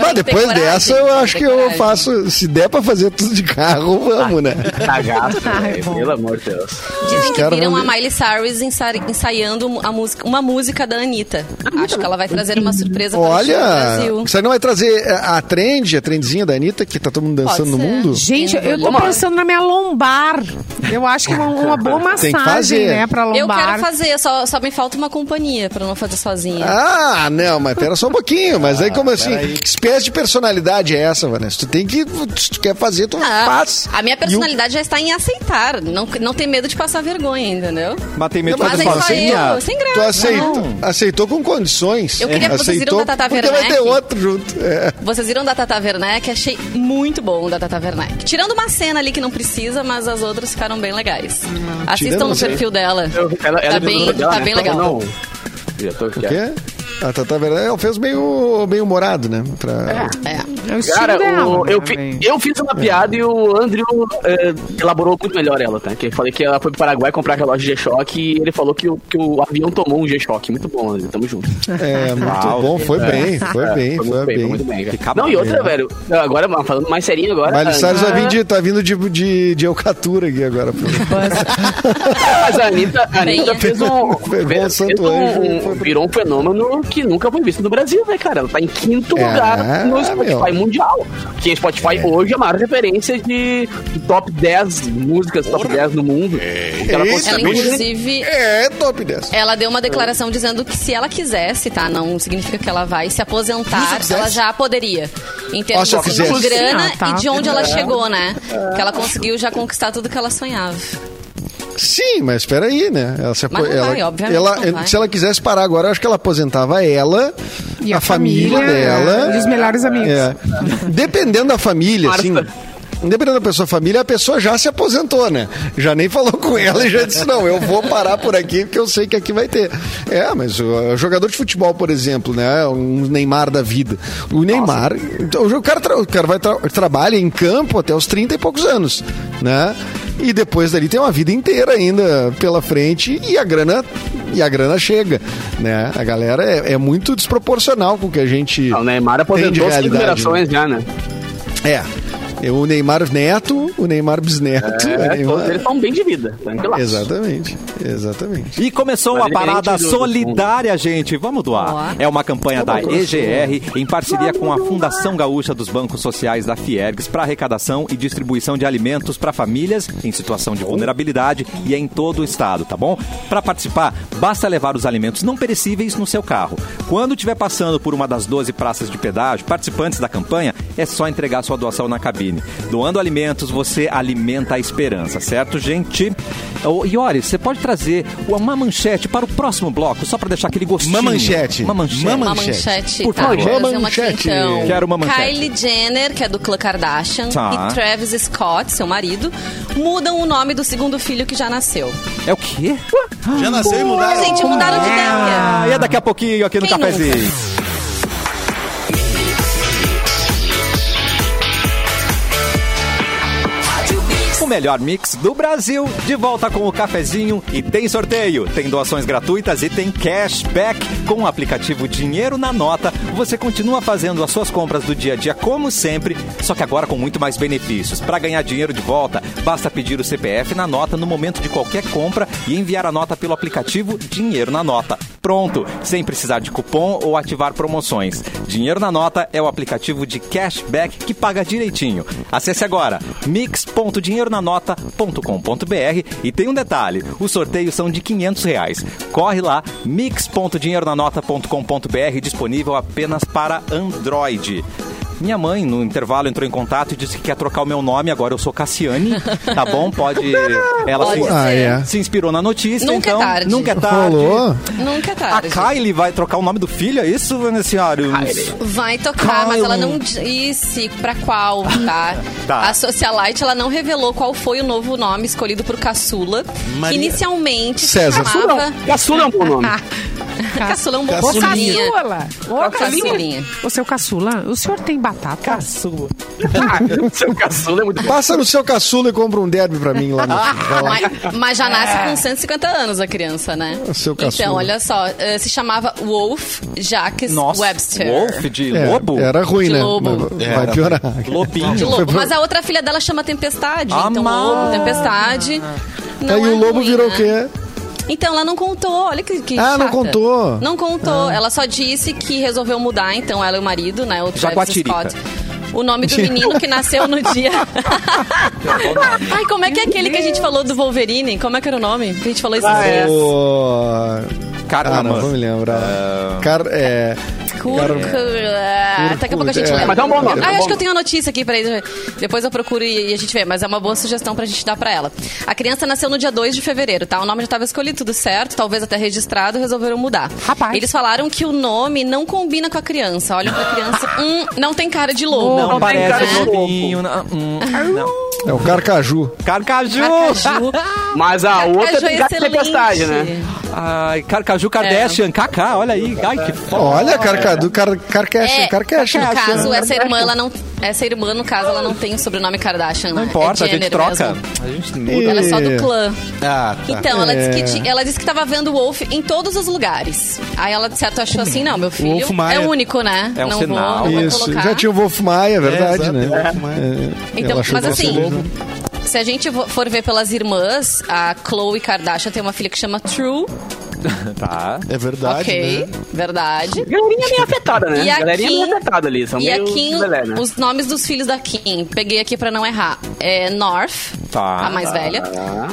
Mas depois coragem, dessa, eu que acho que eu faço. Se der pra fazer tudo de carro, vamos, né? Cagaço, Ai, (laughs) velho. bom. Pelo amor de Deus. Dizem que viram a. Miley Cyrus ensa- ensaiando a música, uma música da Anitta. Acho que ela vai trazer uma surpresa para o Olha, Brasil. você não vai trazer a trend, a trendzinha da Anitta, que tá todo mundo dançando no mundo? gente, eu tô pensando na minha lombar. Eu acho que uma, uma boa massagem, fazer. né, pra lombar. Eu quero fazer, só, só me falta uma companhia pra não fazer sozinha. Ah, não, mas pera só um pouquinho. Mas aí, como assim? peraí. Que espécie de personalidade é essa, Vanessa? Tu tem que. Se tu quer fazer, tu Ah, faz. a minha personalidade já está em aceitar. Não, não tem medo de passar vergonha, entendeu? Mas tem medo de Não, é só eu, sem graça. Tu aceitou, não. aceitou com condições. Eu queria que vocês viram aceitou da Tata porque vai ter outro junto. É. Vocês viram da Tata Werneck? Achei muito bom o da Tata Werneck. Tirando uma cena ali que não precisa, mas as outras ficaram bem legais. Assistam tirando no você. perfil dela. Eu- ela- ela tá é bem, dela, tá bem legal. Não, diretor que O é. A Tata Werneck, ela fez meio, meio humorado, né? Pra... É. É o estilo Cara, dela, o- né, eu, fi- eu fiz uma piada e o Andrew eh, elaborou muito melhor ela, tá? Que eu falei que ela foi pro Paraguai comprar relógio G-Shock e ele falou que o, que o avião tomou um G-Shock. Muito bom, Andrew. Tamo junto. É, muito Uau, bom, foi bem, foi É, bem, foi foi muito bem, bem. foi muito bem. Cara. Não, e outra, velho, agora falando mais serinho agora. Miley Cyrus vai vir de, tá vindo de, de, de Eucatura aqui agora. pô. Mas a Anitta, a Anitta fez um. Pegou fez um santo um- anjo foi pra- virou um fenômeno que nunca foi visto no Brasil, né, cara? Ela tá em quinto É, lugar no Spotify meu. mundial. Que o Spotify hoje é a maior referência de, de top 10 músicas, top 10 no mundo. É Ela Ela, conseguiu- inclusive, É, top 10. ela deu uma declaração dizendo que se ela quisesse, tá? Não significa que ela vai se aposentar, quisesse? ela já poderia. Em termos se assim, quisesse. de grana Ah, tá. e de onde ela chegou, né? Que ela conseguiu já conquistar tudo que ela sonhava. Sim, mas espera aí, né? Ela se apo- Mas não ela, vai, obviamente ela- não vai. Se ela quisesse parar agora, eu acho que ela aposentava ela, E a, a família, família, dela. e os melhores amigos. É. Dependendo da família, Marta. assim. Dependendo da pessoa, família, a pessoa já se aposentou, né? Já nem falou com ela e já disse: não, eu vou parar por aqui porque eu sei que aqui vai ter. É, mas o, jogador de futebol, por exemplo, né? Um Neymar da vida. O Neymar, então, o cara, tra- o cara vai tra trabalha em campo até os 30 e poucos anos, né? E depois dali tem uma vida inteira ainda pela frente e a grana e a grana chega, né? A galera é, é muito desproporcional com o que a gente O Neymar tem de aposentou cinco realidade. gerações já, né? É. É O Neymar Neto, o Neymar Bisneto. o É, Neymar- todos eles estão bem de vida. tranquilaço. Exatamente, exatamente. E começou Mas uma parada do- do solidária, gente. Vamos doar. Ó. É uma campanha da EGR em parceria com a Fundação Gaúcha dos Bancos Sociais da Fiergs para arrecadação e distribuição de alimentos para famílias em situação de vulnerabilidade e é em todo o estado, tá bom? Para participar, basta levar os alimentos não perecíveis no seu carro. Quando estiver passando por uma das 12 praças de pedágio, participantes da campanha, é só entregar sua doação na cabine. Doando alimentos, você alimenta a esperança, certo, gente? Ô, Iori, você pode trazer uma manchete para o próximo bloco, só para deixar aquele gostinho. Uma manchete. Uma manchete. Uma manchete. Por tá? favor. Trazer Uma uma aqui, manchete. então. Quero uma manchete. Kylie Jenner, que é do Khloe Kardashian, Tá. e Travis Scott, seu marido, mudam o nome do segundo filho que já nasceu. É o quê? Já nasceu e mudaram. Gente, mudaram de ideia. Ah, e é daqui a pouquinho aqui no Quem cafezinho. O melhor mix do Brasil, de volta com o cafezinho e tem sorteio, tem doações gratuitas e tem cashback. Com o aplicativo Dinheiro na Nota, você continua fazendo as suas compras do dia a dia como sempre, só que agora com muito mais benefícios. Para ganhar dinheiro de volta, basta pedir o CPF na nota no momento de qualquer compra e enviar a nota pelo aplicativo Dinheiro na Nota. Pronto, sem precisar de cupom ou ativar promoções. Dinheiro na Nota é o aplicativo de cashback que paga direitinho. Acesse agora mix.dinheironanota.com.br e tem um detalhe, os sorteios são de 500 reais. Corre lá, mix.dinheironanota.com.br disponível apenas para Android. Minha mãe, no intervalo, entrou em contato e disse que quer trocar o meu nome. Agora eu sou Cassiane, tá bom? Pode. (laughs) Ela Pode se. Ah, é. se inspirou na notícia, Nunca é então. tarde. Nunca é tarde. Rolou? Nunca é A tarde. Kylie vai trocar o nome do filho, é isso, Vanessiário? Vai tocar, mas Kylie. ela não disse pra qual, tá? (laughs) Tá. A Socialite, ela não revelou qual foi o novo nome escolhido pro caçula. Que Maria. inicialmente César. se chamava... (laughs) Caçula é um bom nome. Caçula é um bom Ô, caçulinha. caçula! Ô, Caçulinha. Ô, seu caçula, o senhor tem batata? Caçula. (laughs) Seu caçula é muito bom. Passa no seu caçula e compra um derby pra mim lá no. lá. Mas, mas já nasce com 150 anos a criança, né? O seu caçula. Então, olha só, eh, se chamava Wolf Jacques Nossa, Webster. Wolf de É, lobo? Era ruim, De né? lobo. Mas Vai piorar. Lobinho. De lobo. Mas a outra filha dela chama Tempestade. Ah, então, lobo, Tempestade. Não Aí é o lobo ruim, virou né? o quê? Então, ela não contou. Olha que, que Ah, não chata. contou. Não contou. Ela só disse que resolveu mudar, então, ela e o marido, né? O Travis. Scott. O nome do menino que nasceu no dia. (laughs) Ai, como é que é aquele que a gente falou do Wolverine? Como é que era o nome? Que a gente falou esses Ah, dias. O... Caramba. Ah, não vou me lembrar. Car... É... Curca. Daqui a pouco a gente É. lembra. Mas é um bom nome, é um Ah, bom acho que eu tenho a notícia aqui, peraí. Depois eu procuro e a gente vê, mas é uma boa sugestão pra gente dar pra ela. A criança nasceu no dia 2 de fevereiro, tá? O nome já tava escolhido, tudo certo, talvez até registrado, resolveram mudar. Rapaz. Eles falaram que o nome não combina com a criança. Olham pra criança, (gasps) hum, não tem cara de lobo. Não, Não tem cara parece de lobo. lobinho. Não, hum, não. É o Carcaju. Carcaju. Carcaju. (laughs) Mas a outra Carcaju tem é cara de tempestade, né? Ai, Carcaju Kardashian. Kaká, olha aí. Ai, que foda. Olha, Carcadu, car, Carcashian, É, Carcashian. no caso, essa irmã, ela não. Essa irmã, no caso, ela não tem o sobrenome Kardashian. Não né? importa, é a gente troca. mesmo. A gente E- muda. Ela é só do clã. Ah, tá. Então, ela, disse que, É. ela disse que tava vendo o Wolf em todos os lugares. Aí ela, de certo, achou assim, não, meu filho Wolf Maia. é único, né? É um não sinal. vou, não vou Isso, colocar. já tinha o Wolf Maia, é verdade, exato, né? é o Wolf Maia. É, Então, mas assim, lobo. Se a gente for ver pelas irmãs, a Chloe Kardashian tem uma filha que chama True (laughs) Tá. É verdade, ok, né? verdade. Galerinha meio afetada, né? E a Galerinha Kim- meio afetada ali. São E a meio Kim, belé, né? os nomes dos filhos da Kim, peguei aqui pra não errar. É North, Tá. a mais velha.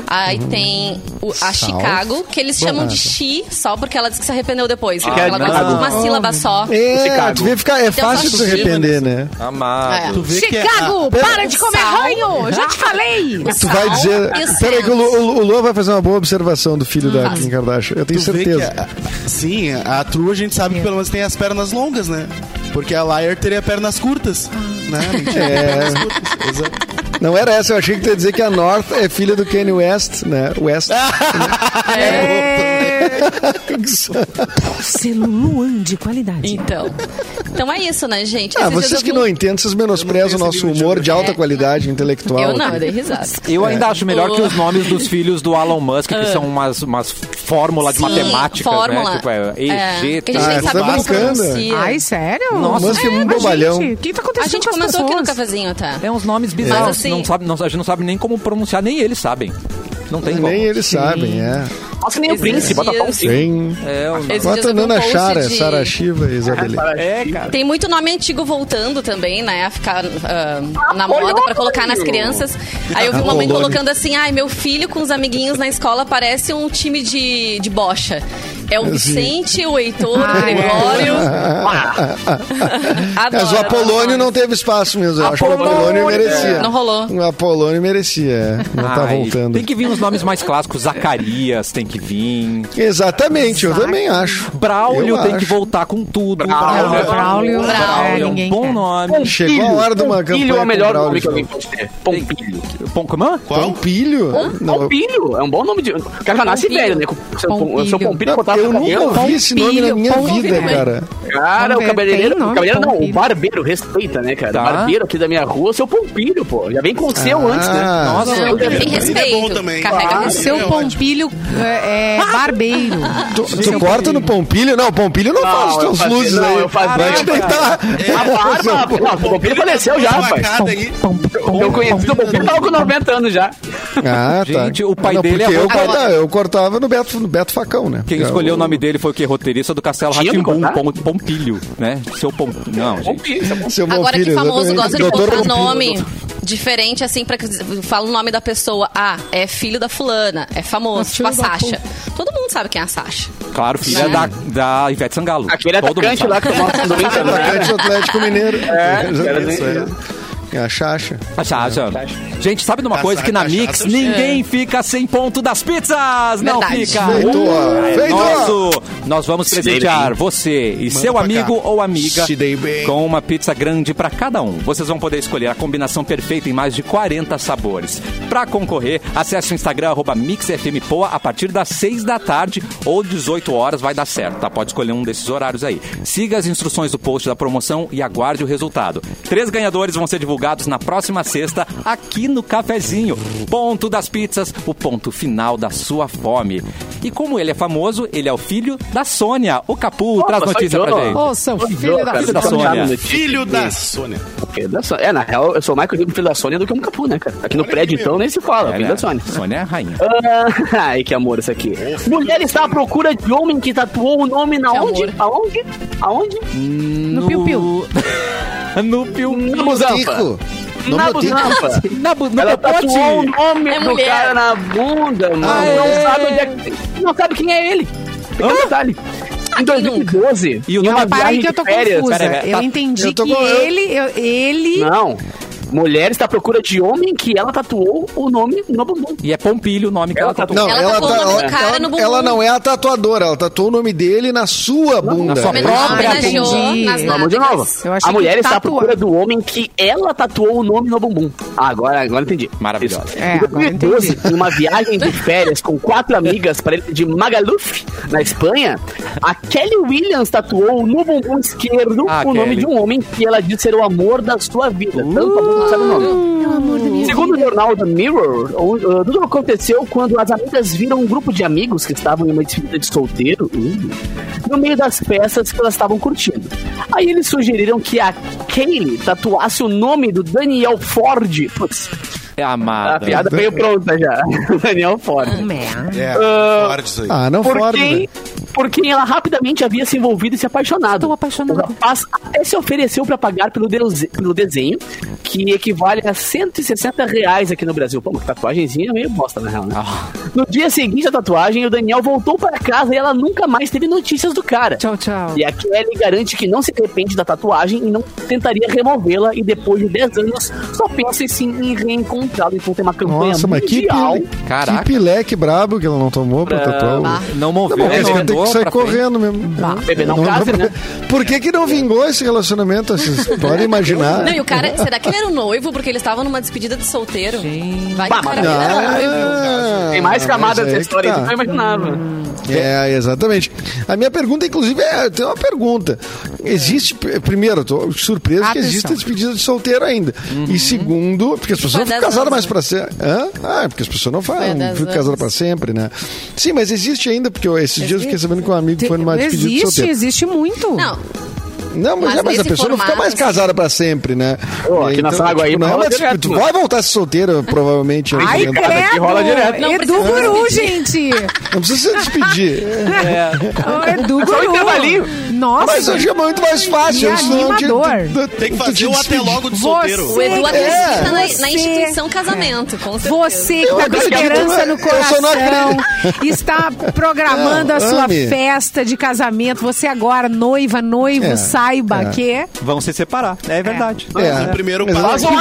Aí tem o- a Chicago, que eles chamam de Chi, só porque ela disse que se arrependeu depois. porque ela não. gosta de uma sílaba só. É, Chicago. tu vê ficar, é Então, fácil só se Chicago. arrepender, né? Amado. É. Que é Chicago, a- para de comer Sal. ranho! Já te falei! Tu vai dizer. Peraí, que o, o Luan vai fazer uma boa observação do filho da Kim Kardashian. Eu tenho certeza. a- sim, a True a gente sabe que pelo menos tem as pernas longas, né? Porque a Liar teria pernas curtas. Né? (laughs) Mentira, É. pernas curtas. Exato. Não era essa, eu achei que tu ia dizer que a North é filha do Kanye West, né? West. (laughs) Selo Luan de qualidade. Então. Então é isso, né, gente? Ah, Esses vocês que vi um- não entendem, vocês menosprezam o nosso humor de alta É. qualidade intelectual. Eu não, aqui. eu dei risada. Eu ainda acho melhor O- que os nomes dos filhos do Elon Musk, que são umas, umas fórmulas de Sim, matemática, fórmula. né? Tipo, é E, É, G, que a gente nem Ah, sabe tá como brincando? Ai, sério? Nossa, Musk é um mas, bobalhão. gente, O que tá acontecendo a gente com as comentou aqui no cafezinho até. É uns nomes bizarros. Assim- não sabe, não, a gente não sabe nem como pronunciar, nem eles sabem. Não tem como. Nem eles sabem, é. Nossa, nem o príncipe, bota pau sim. É, o- Bota Nana Chara, de- Sara Shiva e (laughs) Isabelle. é, cara. Tem muito nome antigo voltando também, né? A ficar ah, na moda pra colocar nas crianças. Aí eu vi uma mãe Apolônio. colocando assim: ai, meu filho com os amiguinhos na escola parece um time de, de bocha. É o Vicente, o Heitor, o Ah, é. Gregório. Adoro, Mas o Apolônio não teve espaço mesmo. Eu acho que o Apolônio, merecia. Não rolou. O Apolônio merecia, é. Não tá Ai, voltando. Tem que vir os nomes mais clássicos. Zacarias tem que vir. Exatamente, eu também acho. Braulio Eu tem acho. que voltar com tudo. Braulio. Braulio, Braulio é, é um ninguém bom quer. nome. Chegou a hora de uma campanha Pompilho é o melhor Braulio nome que alguém pode ter. Pompilho. Pom, como? Pompilho? Não, Pompilho é um bom nome de. O cara já nasce Pompilho. velho, né? O seu, o seu Pompilho não, cortado eu nunca ouvi esse nome na minha vida, cara. Cara, o cabeleireiro. O cabeleireiro não, o barbeiro, respeita, né, cara? Tá. O barbeiro aqui da minha rua, seu Pompilho, pô. Já vem com o seu Ah, antes, né? Nossa, Não, eu- tem eu- respeito. é bom também. Carrega Claro. O seu É pompilho é, é barbeiro. Tu, tu corta no Pompilho? Não, o Pompilho não, Não, faz os eu teus fazia- luzes não, aí. eu fazia, Vai te deitar. A barba, o Pompilho faleceu já, rapaz. Eu conheci o Pompilho, tava com 90 anos já. Ah, tá. Gente, o pai não, dele é eu, eu cortava no Beto, no Beto Facão, né? Quem Eu- escolheu o nome dele foi o que? Roteirista do Castelo Ratimbum? Pom, Pompilho, né? Seu Pom... Não, gente. Pompilho, é. Seu Agora que Pompilho, famoso gosta de Doutor colocar Pompilho. nome diferente, assim, pra que fala o nome da pessoa. Ah, é filho da fulana, é famoso, É tipo a Sasha. Todo mundo sabe quem é a Sasha. Claro, filha Né? da, da Ivete Sangalo. Aquele atacante lá que (laughs) do Inter, né? Do Atlético Mineiro. É, (laughs) bem- é. É a Xaxa. A Chacha. Gente, sabe de uma coisa? Que na Chacha, Mix Chacha, ninguém fica sem ponto das pizzas! Não Verdade. fica! Feitor, É feitor. nosso! Nós vamos presentear você e seu pra amigo cá. ou amiga Se dei bem. com uma pizza grande para cada um. Vocês vão poder escolher a combinação perfeita em mais de 40 sabores. Para concorrer, acesse o Instagram arroba MixFMPoa a partir das 6 da tarde ou 18 horas vai dar certo, tá? Pode escolher um desses horários aí. Siga as instruções do post da promoção e aguarde o resultado. Três ganhadores vão ser divulgados na próxima sexta aqui no Cafezinho. Ponto das pizzas, o ponto final da sua fome. E como ele é famoso, ele é o filho da Sônia. O Capu traz Opa, notícia sou pra gente. Ô, seu Filho filho da filho da. Sônia. Filho da Sônia. Filho da Sônia. É, na real, eu sou mais conhecido filho da Sônia do que um capu, né, cara? Aqui no Olha prédio, então, nem se fala. É, filho né? da Sônia. Sônia é a rainha. Ah, (laughs) Ai, que amor isso aqui. Mulher está à procura de homem que tatuou o nome na Que onde? amor. Aonde? Aonde? No piu-piu. (laughs) no piu Na busanfa. No Na busanfa. Na, bu- no Ela popote. tatuou o nome É do mulher. cara na bunda, mano. Ah, não é? sabe onde é que... Não sabe quem é ele. Pequeno detalhe. Em 2012, E o em uma nome- Para aí viagem que eu de tô férias... confusa. Aí, eu tá- entendi eu tô que com- ele... eu- ele... Não. Mulher está à procura de homem que ela tatuou o nome no bumbum. E é Pompilho o nome que ela, Ela tatuou. Não, Ela ela, tatuou tá- o nome do ela- cara ela- no bumbum. ela não é a tatuadora, ela tatuou o nome dele na sua bunda. sua É própria Vamos de novo. A mulher está à procura do homem que ela tatuou o nome no bumbum. Ah, agora, agora entendi. Maravilhosa. É, em agora 2012, em uma viagem de férias com quatro amigas para ele de Magaluf, na Espanha, a Kelly Williams tatuou no bumbum esquerdo Ah, o nome Kelly. de um homem que ela disse ser o amor da sua vida. Tanto a não sabe o nome. Segundo o jornal The Mirror, o- uh, tudo aconteceu quando as amigas viram um grupo de amigos que estavam em uma despedida de solteiro uh, no meio das peças que elas estavam curtindo. Aí eles sugeriram que a Kaylee tatuasse o nome do Daniel Ford. Putz, É a amada. piada veio pronta já. (laughs) Daniel Ford. Merda. É, Ah, forte isso aí. Ah, não fora. quem, velho. Por quem ela rapidamente havia se envolvido e se apaixonado. Estou apaixonado. O rapaz até se ofereceu para pagar pelo, pelo desenho, que equivale a 160 reais aqui no Brasil. Pô, uma tatuagenzinha é meio bosta, na real, né? No dia seguinte à tatuagem, o Daniel voltou para casa e ela nunca mais teve notícias do cara. Tchau, tchau. E a Kelly garante que não se arrepende da tatuagem e não tentaria removê-la e depois de 10 anos só pensa sim em reencontrá-lo. Então tem uma campanha Nossa, mas que, mundial. pile, Caraca. que pileque brabo que ela não tomou pra tatuar. o- Ah. Não moveu, Não, porque não tem que sair pra frente. correndo mesmo. Bebê, não case, né? Por que, que não vingou esse relacionamento? Vocês (laughs) podem imaginar. Não, e o cara, será que ele era o noivo? Porque ele estava numa despedida de solteiro. Vai que Bah, o cara era noivo. Ah, Tem mais camadas mas aí dessa que história aí tá. que eu imaginava. É, exatamente. A minha pergunta, inclusive, é, tem uma pergunta. Existe, primeiro, eu tô surpreso que existe despedida de solteiro ainda. E segundo, porque as pessoas não ficam 10 casadas mais né? pra sempre. Hã? Ah, porque as pessoas não 10 ficam casadas pra sempre, né? Sim, mas existe ainda, porque esses dias eu fiquei sabendo que um amigo foi numa despedida de existe, solteiro. existe muito. Não, Não, mas, Mas é, mas a pessoa não fica mais formato, casada pra sempre, né? Ô, aqui na São Guaíba não é rola uma direto. Tu vai voltar a ser solteira, provavelmente. Ai, momento. aqui credo! rola direto. Não Edu Guru, gente! Não precisa se despedir. Ô, Edu É só um Guru! intervalinho. Nossa! Mas hoje é muito mais fácil. Que isso não te- animador. tu- tu- Tem que fazer o até logo do Você- solteiro. o Edu É, acredita na, você- na instituição casamento, com certeza. Você que tá com esperança no coração, está programando Não, a sua ame. festa de casamento. Você agora, noiva, noivo, É, saiba é. que Vão se separar. É verdade. É. O primeiro passo. não-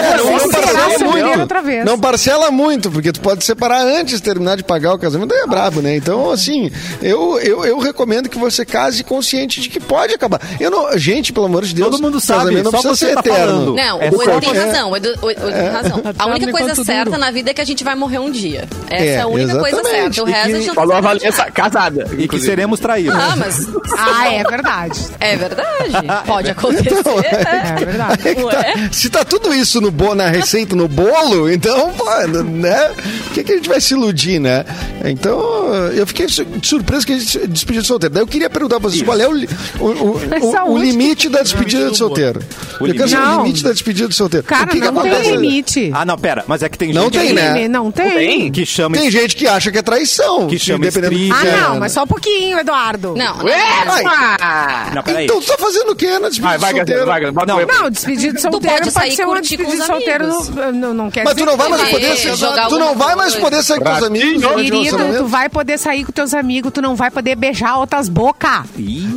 parcela muito. outra vez. Não parcela muito, porque tu pode separar antes de terminar de pagar o casamento, aí é brabo, né? Então, assim, eu, eu, eu recomendo que você case consciente de que pode acabar. Eu não, gente, pelo amor de Deus, Todo mundo sabe, casamento não só precisa você ser tá eterno. falando. Não, É o Edu tem é. razão. O Edu, o Edu tem razão. A única me coisa certa duro. na vida é que a gente vai morrer um dia. Essa é, É, a única coisa certa. O E resto a gente Falou a Valença casada. E que seremos traídos. Ah, mas Ah, é verdade. é verdade. Pode acontecer. É verdade. É que tá- Ué? se tá tudo isso no bo, na receita, no bolo, então, pô, né? Por que, que a gente vai se iludir, né? Então, eu fiquei su- surpreso que a gente despediu de solteiro. Daí eu queria perguntar pra vocês qual é o, o, o- (laughs) o- limite da despedida de solteiro. O eu quero saber limite. o limite da despedida de solteiro. Cara, o que que não tem acontece? limite. Ah, não, pera. Mas é que tem Não gente tem, que- né? Não tem. Tem. que chama... Tem gente que acha que é traição. Que chama que é, Ah, não, né? mas só um pouquinho, Eduardo. Não, não, não. Não. Então tu tá fazendo o quê na despedida Vai, de vai, solteiro? Gabriel, vai, Gabriel. Não, Não, despedido de solteiro pode sair ser uma despedida de solteiro. amigos. Não, não, não quer Mas tu dizer não vai mais vai poder tu não vai mais poder sair com os amigos o Querido, tu vai poder sair com teus amigos, tu não vai poder beijar outras bocas.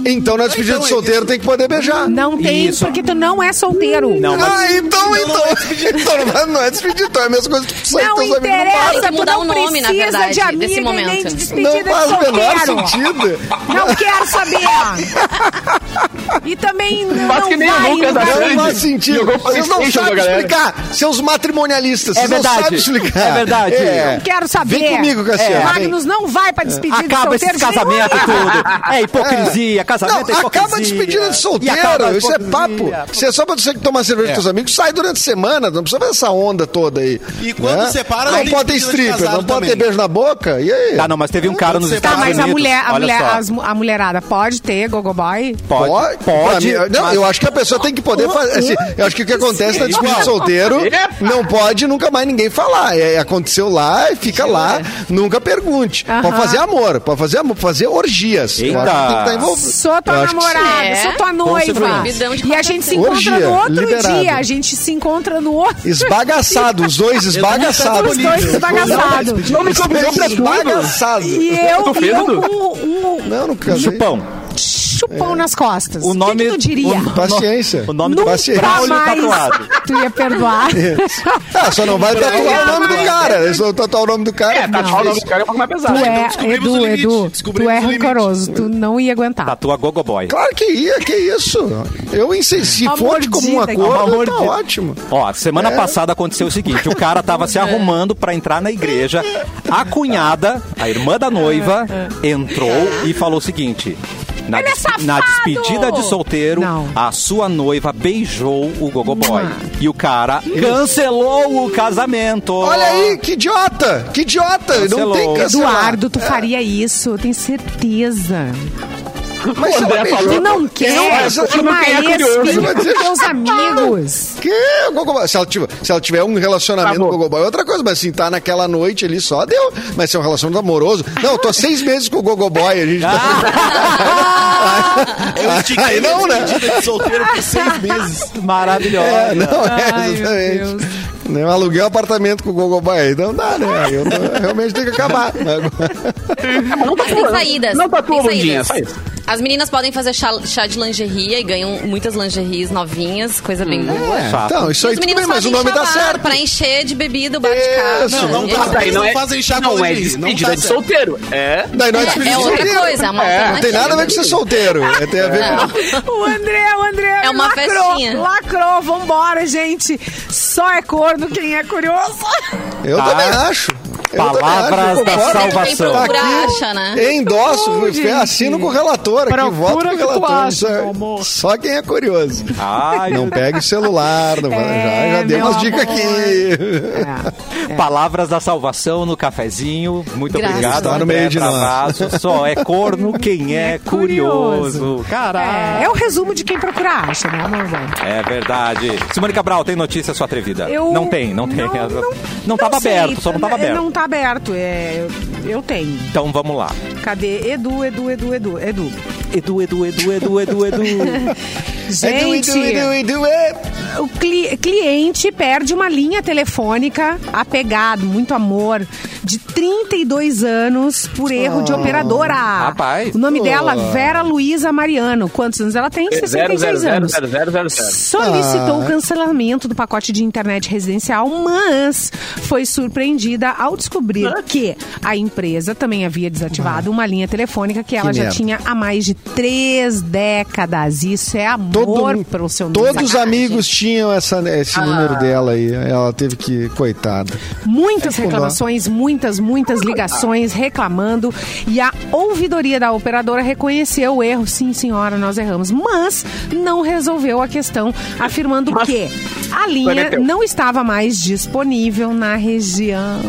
Então na despedida de solteiro tem que poder beijar. Não tem, porque tu não é solteiro. Não. Ah, então, então, (laughs) então não, vai- não é despedida, então é a mesma coisa que tu sair Não com teus amigos no interessa, tu mudar não o nome, na precisa verdade, de amiga desse nem momento. de despedida Não faz de o menor solteiro. sentido. Não quero saber. (laughs) E também não, Faz que nem o vai Lucas da lugar- Não faz sentido. Vocês não sabem explicar. Seus matrimonialistas, É vocês não verdade. sabem explicar. É verdade. É. Não quero saber. Vem comigo, Cassiano. vem. Magnus não vai pra despedida de Acaba solteiro. de nenhum casamentos e amigo. tudo. É hipocrisia, casamento é Não, hipocrisia. acaba a despedida de solteiro. acaba Isso é papo. Se é só pra você tomar cerveja É. com seus amigos, sai durante a semana. Não precisa ver essa onda toda aí. E quando separa, não pode ter stripper, não pode ter também. beijo na boca. E aí? Tá, não, mas teve um cara nos Estados Tá, mas Unidos. a mulher, a, mulher, a mulherada pode ter gogoboy? Pode, Pra mim, não, mas- eu acho que a pessoa tem que poder fazer. assim, eu acho que o que acontece na despedida de solteiro não pode nunca mais ninguém falar. É, aconteceu lá e fica lá. Nunca pergunte. Aham. Pode fazer amor, pode fazer amor, fazer orgias. Eu Eita. acho que tem que estar envolvido. Sou tua namorada, sou tua É? noiva. De E a gente se encontra Orgia, no outro liberado. dia. A gente se encontra no outro Esbagaçado, os dois esbagaçados. Os dois esbagaçados. Não me convidou pra tudo. Esbagaçado. E eu, e eu com um, Não, não casei. Chupão. Chupão nas costas. O nome... que, que tu diria? o- (laughs) Paciência. O nome do paciência. Braulio mais tatuado. (laughs) tu ia perdoar. Ah, só não vai tatuar o nome do cara. É só tatuar o nome do cara. É, tá fica o nome do cara é um pouco mais Tu pesado. é, descobrimos o Edu, Edu, tu é rancoroso, tu não ia aguentar. Tatua Gogo Boy. Claro que ia, que isso. Eu insisti. Se Uma for acordo, Uma tá mordida. ótimo. Ó, semana É. passada aconteceu o seguinte: o cara tava se (laughs) arrumando pra entrar na igreja. A cunhada, a irmã da noiva, entrou e falou o seguinte. Na, Ele é despe- safado! na despedida de solteiro, Não. a sua noiva beijou o Gogo Boy. E o cara cancelou o casamento. Olha aí, que idiota! Que idiota! Não Cancelou. tem que cancelar. Eduardo, tu faria isso, eu tenho certeza. Mas O André falou. Tu não quer mas eu quero, ex curioso. com teus amigos. Que Gogoboy? Se ela, tiver, se ela tiver um relacionamento com o Gogoboy, é outra coisa. Mas assim, tá naquela noite ali só, deu. Mas se é um relacionamento amoroso. Não, eu tô há seis meses com o Gogoboy. A gente tá... (laughs) Eu estiquei Aí não, né? de solteiro por seis meses. Maravilhosa. É, não, é, Ai, meu exatamente. Né, Eu aluguei um apartamento com o Gogoboy. Aí não dá, né? Eu tô- realmente tem que acabar. Não tá Mas tem saídas. Não tá tua, Lundinha, saídas. só isso. As meninas podem fazer chá, chá de lingerie e ganham muitas lingeries novinhas, coisa bem boa. É, então, isso aí tudo bem, mas o nome dá certo. pra encher de bebida o bar de casa. Isso, não Gente, tá- Daí não não é, fazem chá com não é lingerie, não despedida tá de certo. solteiro. É. Daí não é É, despedida é de outra solteiro. coisa, é uma Não tem nada a ver com ser solteiro. É, tem a ver com... O André, o André É uma lacrou, festinha. lacrou. Vambora, gente. Só é corno quem é curioso. Eu Tá. também acho. Palavras acho, da salvação. procura Aqui, acha, né? Endosso, gente. assino com o relator aqui, voto com o relator. acha, Isso é-. Só quem é curioso. Ai, Não pegue o celular, não É, já, já dei meu umas dicas aqui. É. Palavras da salvação no cafezinho. Muito Graças obrigado. Tá no meio de nós. Só é corno quem é curioso. Caralho. É, é o resumo de quem procura acha, né, amor? É verdade. Simone Cabral, tem notícia sua atrevida? Eu- Não tem, não tem. Não, não, Não tava sei, aberto, só não tava aberto. Não tá aberto, é, eu, eu tenho. Então vamos lá. Cadê? Edu, Edu, Edu, Edu, Edu. Edu, Edu, Edu, Edu, Edu, Edu. (laughs) Gente, Edu, Edu, Edu, Edu, o cli- cliente perde uma linha telefônica apegado, muito amor, de 32 anos por erro de operadora. rapaz. O nome Oh. dela, Vera Luiza Mariano. Quantos anos ela tem? 66 anos. 0000000. Solicitou Ah. o cancelamento do pacote de internet residencial, mas foi surpreendida ao descobrir que a empresa também havia desativado uma linha telefônica que ela Que já merda. tinha há mais de três décadas. Isso é amor Todo, pelo seu todos os amigos tinham essa, esse Ah. número dela aí. Ela teve que, coitada. Muitas É, reclamações, muitas, muitas ligações reclamando. E a ouvidoria da operadora reconheceu o erro. Sim, senhora, nós erramos. Mas não resolveu a questão, afirmando Mas- que a linha não estava mais disponível na região.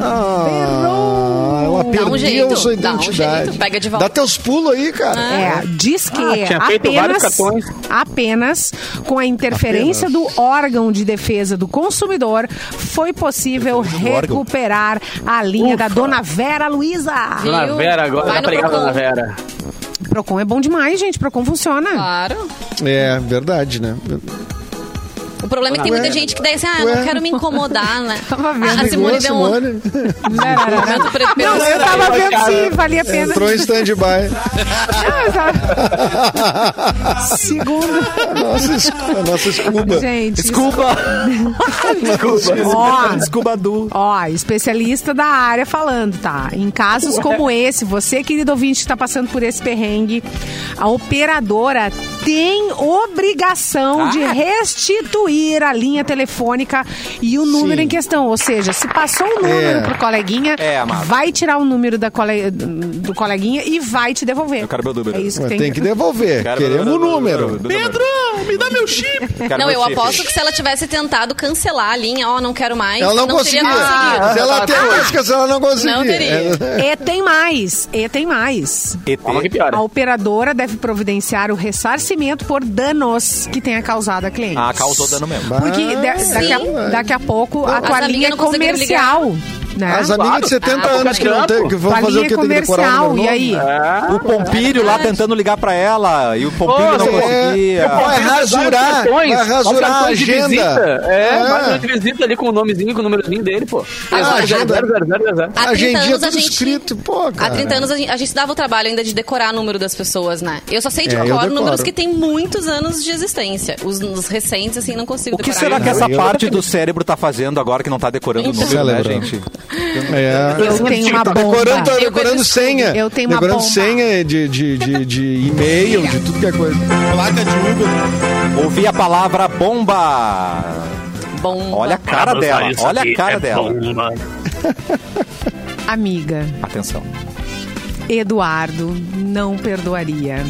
Ah, ela Dá um perdeu jeito, sua dá um identidade. jeito, pega de volta. Dá teus pulos aí, cara. É, diz que Ah, apenas, apenas com a interferência do órgão de defesa do consumidor foi possível recuperar a linha da dona Vera Luiza. Dona? Vera, agora tá pregada. Dona Vera. Procon é bom demais, gente. Procon funciona. Claro. É, verdade, né? O problema é que tem muita Ué, gente que daí assim, ah, não quero me incomodar, né? (laughs) Tava vendo. A Simone deu um Não, eu tava vendo sim, valia a pena. entrou em stand-by. Segundo. Nossa, nossa escuba. Gente, Desculpa. (laughs) Ó, Desculpa, Du. Ó, especialista da área falando, tá? Em casos como esse, você, querido ouvinte, que está passando por esse perrengue, a operadora tem obrigação de restituir a linha telefônica e o número Sim. em questão. Ou seja, se passou um número É. pro coleguinha, É, vai tirar o número da cole- do coleguinha e vai te devolver. Eu quero meu número. É isso que tem, tem que devolver. Queremos o número. Pedro, me dá meu chip. Não, eu aposto que se ela tivesse tentado cancelar a linha, ó, não quero mais, Ela não, teria conseguia. conseguido. Se ela tem músicas, ela não conseguia. Não teria. E tem mais, e tem mais. Que piora. A operadora deve providenciar o ressarcimento por danos que tenha causado a cliente. Ah, causou dano mesmo. Porque de- daqui, a, daqui a pouco a tua linha é não comercial. Né? As amigas de 70 Ah, anos que não tem, que vão fazer o linha que é tem que decorar o número e aí? novo. O Pompírio lá tentando ligar pra ela e o Pompírio Pô, não é. conseguia. Vai rasurar, vai rasurar a cartões de agenda. visita. É, É. vai de visita ali com o nomezinho, com o númerozinho dele, pô. Ah, agenda. Zero, zero. Há 30 Agendinha anos a tudo gente. escrito, pô, cara. Há 30 anos a gente, a gente dava o trabalho ainda de decorar o número das pessoas, né? Eu só sei de É, cor números que têm muitos anos de existência. Os, os recentes, assim, não consigo O que decorar. será que essa parte do cérebro tá fazendo agora que não tá decorando o Então. número, né, gente? É. Eu tenho uma Tá bomba. decorando, tá Eu decorando conheço senha. Eu tenho uma decorando bomba. senha de, de, de, de e-mail, de tudo que é coisa. Placa de Uber. Ouvi a palavra bomba. Bom. Olha a cara dela, olha a cara dela. Amiga, Atenção. Eduardo não perdoaria.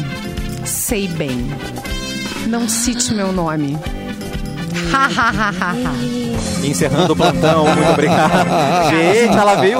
Sei bem. Não cite meu nome. (laughs) Encerrando o plantão, muito obrigado. (laughs) Gente, ela veio.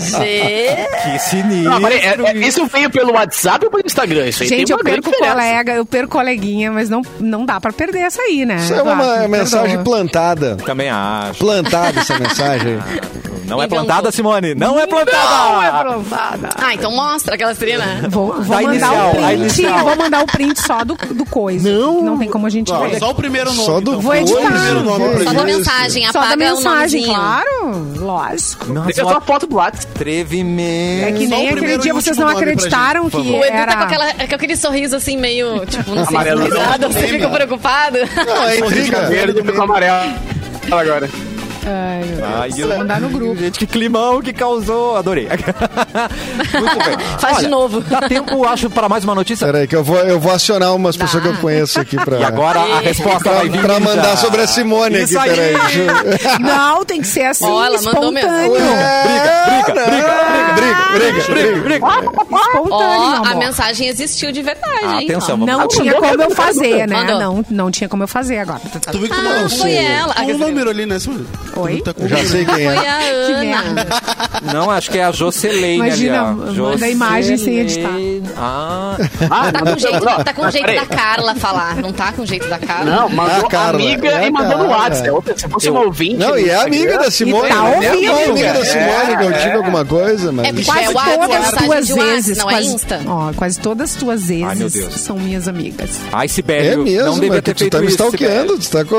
Gente. Que sinistro. Não, peraí, é- é- isso veio pelo WhatsApp ou pelo Instagram? Isso aí Gente, tem eu perco diferença. colega, eu perco coleguinha, mas não, não dá pra perder essa aí, né? Isso é uma Eduardo? Mensagem perdoa. plantada. Também acho. Plantada essa mensagem. (laughs) Não é Então, plantada, Simone. Não é plantada. Não é plantada. Ah, então mostra aquela né? Vou, vou Da mandar inicial, o a print. inicial. Vou mandar o print só do, do coisa. Não. Não tem como a gente ver. só o primeiro nome. Só do então. Vou Só editar. o primeiro nome pra Só gente. da mensagem, Só da apaga o mensagem, claro. Lógico. Nossa, um só a foto do WhatsApp. atrevimento. É que Só nem o aquele primeiro dia vocês não acreditaram que O Edu era... tá com, aquela, com aquele sorriso assim meio, tipo, não sei se Amarelo. risada, você fica preocupado. Não, é intriga. Verde com amarelo. Agora. Ai, meu Deus. Ai, Vou mandar no grupo. Gente, que climão que causou. Adorei. (laughs) Muito bem. Faz de Olha, novo. Dá tempo, acho, para mais uma notícia. Peraí, que eu vou, eu vou acionar umas pessoas que eu conheço aqui pra, E agora a resposta pra, vai vir. pra mandar já. sobre a Simone Isso aqui, aí. peraí. eu- Não, tem que ser assim, Ó, ela mandou mesmo. espontâneo. Briga, briga, briga, Briga, briga, briga. briga. Espontâneo, Ó, a mensagem existiu de verdade, hein? Atenção, vamos Não tinha como eu fazer, né? Mandou. Não, não tinha como eu fazer agora. Tu viu que tu Ah, não foi ela. Com o número ali, né, Simone? Tu Oi? tá Já sei quem Foi é. a (laughs) Que Ana. Não, acho que é a Joceleine Imagina, ali, ó. manda a imagem sem editar. Ah, Ah, Tá com (laughs) jeito, não, tá com jeito da Carla falar. Não tá com jeito da Carla? Não, mandou a Carla, amiga é e mandou no. WhatsApp. É Se fosse uma ouvinte. Não, e é amiga da Simone. E tá né? ouvindo. É amiga da Simone, que eu tive alguma coisa, mas... É Quase é o WhatsApp, todas as tuas exes, não é quase, Insta. ó, quase todas as tuas Deus. são minhas amigas. ai, Sibélio. É mesmo, não devia ter tu, feito tá me isso, stalkeando, tu tá com...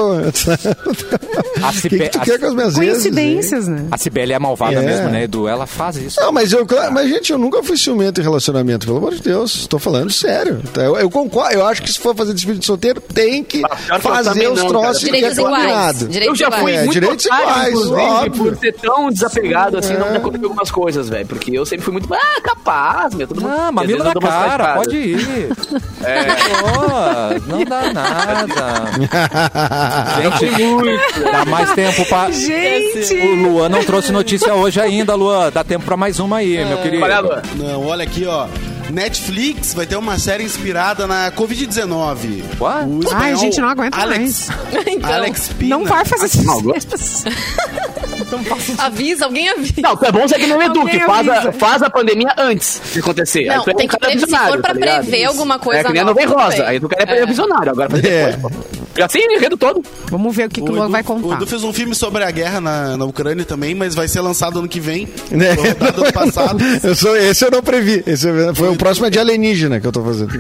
A (laughs) O que, tu quer com as minhas exes, hein? Coincidências, né? A Sibeli é malvada É. mesmo, né, Edu? Ela faz isso. Não, mas eu, claro, mas gente, eu nunca fui ciumento em relacionamento, pelo amor de Deus. Estou falando sério. Tá, Eu, eu concordo, eu acho que se for fazer despedida de solteiro, tem que fazer os não, troços cara. que é Direitos iguais. combinado. Eu já fui É, iguais. muito direitos otário, iguais, óbvio. por ser tão desapegado assim, não me aconteceu algumas coisas, velho. Porque eu sempre fui muito, ah, capaz, meu. Todo mundo, Ah, mamilo vezes na cara, pode ir. (laughs) É. Pô, não dá nada. (laughs) Gente, dá mais tempo pra... Gente! O Luan não trouxe notícia hoje ainda, Luan. Dá tempo pra mais uma aí, meu querido. Olha, Luan. Não, olha aqui, ó. Netflix vai ter uma série inspirada na Covid-19. What? O Ai, gente, não aguento Alex, (laughs) Então, Alex Pina. Não vai fazer isso. avisa, alguém avisa. Não, é bom ser que nem o Edu, Alguém que faz a, faz a pandemia antes de acontecer. Não, é um tem que prever- se for pra tá prever alguma coisa É que nem a nuvem rosa. Aí tu quer é É. visionário, agora faz É. depois, pô. Já o enredo todo. Vamos ver o que, que o O Luan Edu, vai o contar. Edu fez um filme sobre a guerra na, na Ucrânia também, mas vai ser lançado ano que vem. Né? Foi rodado ano passado. (laughs) Eu sou, esse eu não previ. Esse foi o próximo é de alienígena que eu tô fazendo. (laughs)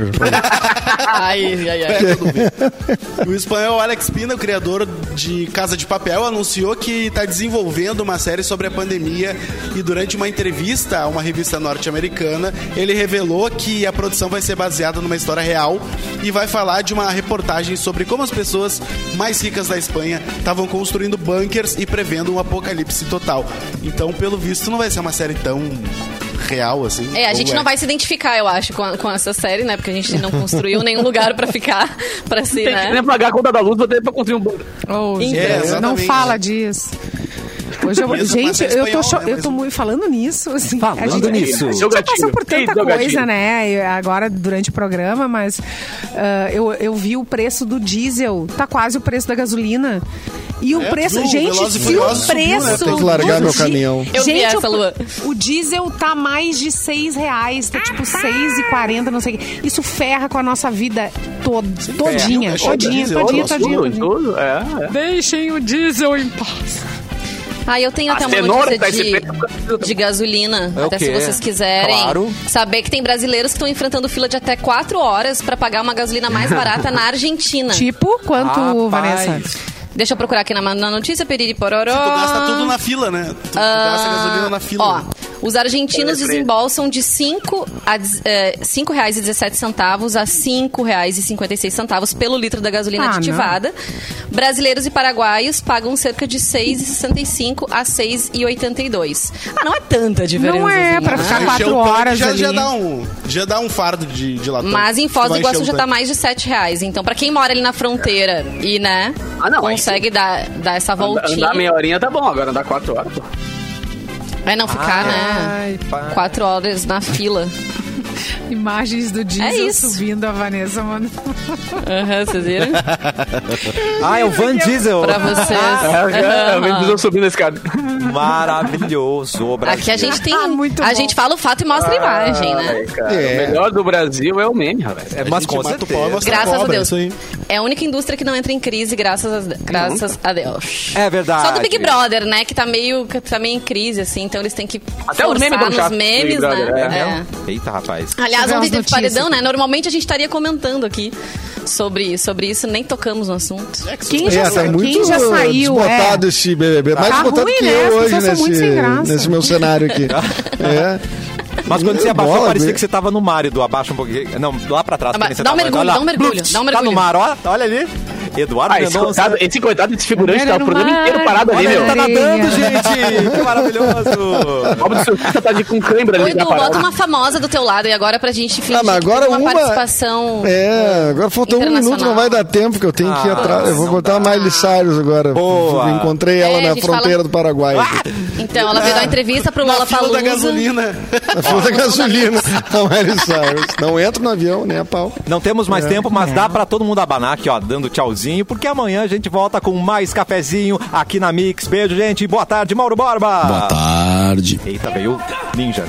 Ai, ai, ai. É. O espanhol Alex Pina, o criador de Casa de Papel, anunciou que está desenvolvendo uma série sobre a pandemia e durante uma entrevista a uma revista norte-americana, ele revelou que a produção vai ser baseada numa história real e vai falar de uma reportagem sobre como as pessoas mais ricas da Espanha estavam construindo bunkers e prevendo um apocalipse total. Então, pelo visto, não vai ser uma série tão real assim. É, a gente não vai se identificar, eu acho, com, a- com essa série, né? Porque a gente não construiu nenhum lugar pra ficar, pra (laughs) se, Tem que né? nem pagar a conta da luz, vou ter pra construir um banco. Oh, gente, É, não fala disso. Hoje eu, Isso é gente, série eu tô, né, eu tô muito falando nisso. Assim, Falando a gente, nisso. A gente já passou por tanta Ih, seu coisa, né? Agora, durante o programa, mas ah, eu, eu vi o preço do diesel, tá quase o preço da gasolina. E o É, preço, viu? gente, Velozes e se o Furiosos subiu, né? preço. Tem que largar meu caminhão. Eu vi Gente, essa, o, Lua. o diesel tá mais de seis reais, tá tipo seis e quarenta, não sei o quê. Isso ferra com a nossa vida tod, todinha, todinha, Diesel, todinha, todinha, todinha. é, é. Deixem o diesel em paz. Ah, eu tenho A até uma notícia tá de, preço. de gasolina. É até se vocês quiserem Claro. saber que tem brasileiros que estão enfrentando fila de até 4 horas pra pagar uma gasolina mais barata na (laughs) Argentina. Tipo, quanto, Rapaz. Vanessa? Deixa eu procurar aqui na, na notícia, Periri Pororó. Tu gasta tudo na fila, né? Tu, tu gasta gasolina na fila. Ó, né? os argentinos desembolsam de 5 a dez- eh, cinco reais e 17 centavos a 5 reais e 56 centavos pelo litro da gasolina Ah, aditivada. Brasileiros e paraguaios pagam cerca de 6,65 a 6,82. Ah, não é tanta diferença. Não é, assim, pra né? ficar Encher quatro o tanque horas já, ali. já dá um Já dá um fardo de, de latão. Mas em Foz do Iguaçu já tá mais de 7 reais. Então, pra quem mora ali na fronteira e, né, Ah, não, consegue dar, dar essa Andar, voltinha. andar meia horinha tá bom, agora andar quatro horas. pô. É não ficar, né, Ai. 4 horas na fila. (laughs) Imagens do diesel É isso. subindo a Vanessa, mano. Aham, vocês viram? (laughs) Ah, é o Van Diesel. Pra vocês. (laughs) É, é, Aham. eu subindo a escada. Maravilhoso, Brasil. Aqui a gente tem. Ah, muito a bom. gente fala o fato e mostra a imagem, né? Ai, cara, É. O melhor do Brasil é o meme, rapaz. É, mas com o certeza. Graças a cobra, Deus. isso aí. É a única indústria que não entra em crise, graças a, graças a Deus. É verdade. Só do Big Brother, né? Que tá meio, que tá meio em crise, assim. Então eles têm que Até os forçar memes tão nos chatos do memes, Big Brother, né? é É. Eita, rapaz. Aliás, Tivemos ontem teve paredão, né? Normalmente a gente estaria comentando aqui sobre, sobre isso, nem tocamos no assunto. Quem já, É, tá muito quem já saiu, é. desbotado esse BBB. Mais Tá desbotado ruim, que né? eu hoje nesse, nesse meu cenário aqui. (laughs) é. Mas quando você É, abaixou, bola, parecia que você tava no mar, Edu. Abaixa um pouquinho. Não, lá pra trás. Você dá um tava. mergulho, dá um mergulho, dá um Tá no mergulho. mar, ó. Olha ali. Eduardo Ah, esse Mendonça. coitado, esse coitado desse figurante tá o programa inteiro parado ali, Olha, ele meu. tá nadando, gente. Que maravilhoso. Do surfista tá de com cãibra ali Edu, bota uma famosa do teu lado e agora pra gente fingir Ah, mas que agora tem uma, uma- participação. É, agora faltou um minuto, não vai dar tempo, que eu tenho que ir Ah, atrás. Eu vou botar a Miley Cyrus agora. Boa. Encontrei ela É, na fronteira fala- do Paraguai. Então, ela veio dar uma entrevista pro Lola fila da gasolina. Na fila da gasolina. A Miley Cyrus. Não entra no avião, nem a pau. Não temos mais tempo, mas dá pra todo mundo abanar aqui, ó, dando tchauzinho, porque amanhã a gente volta com mais cafezinho aqui na Mix. Beijo, gente. Boa tarde, Mauro Borba. Boa tarde. Eita, veio Ninja.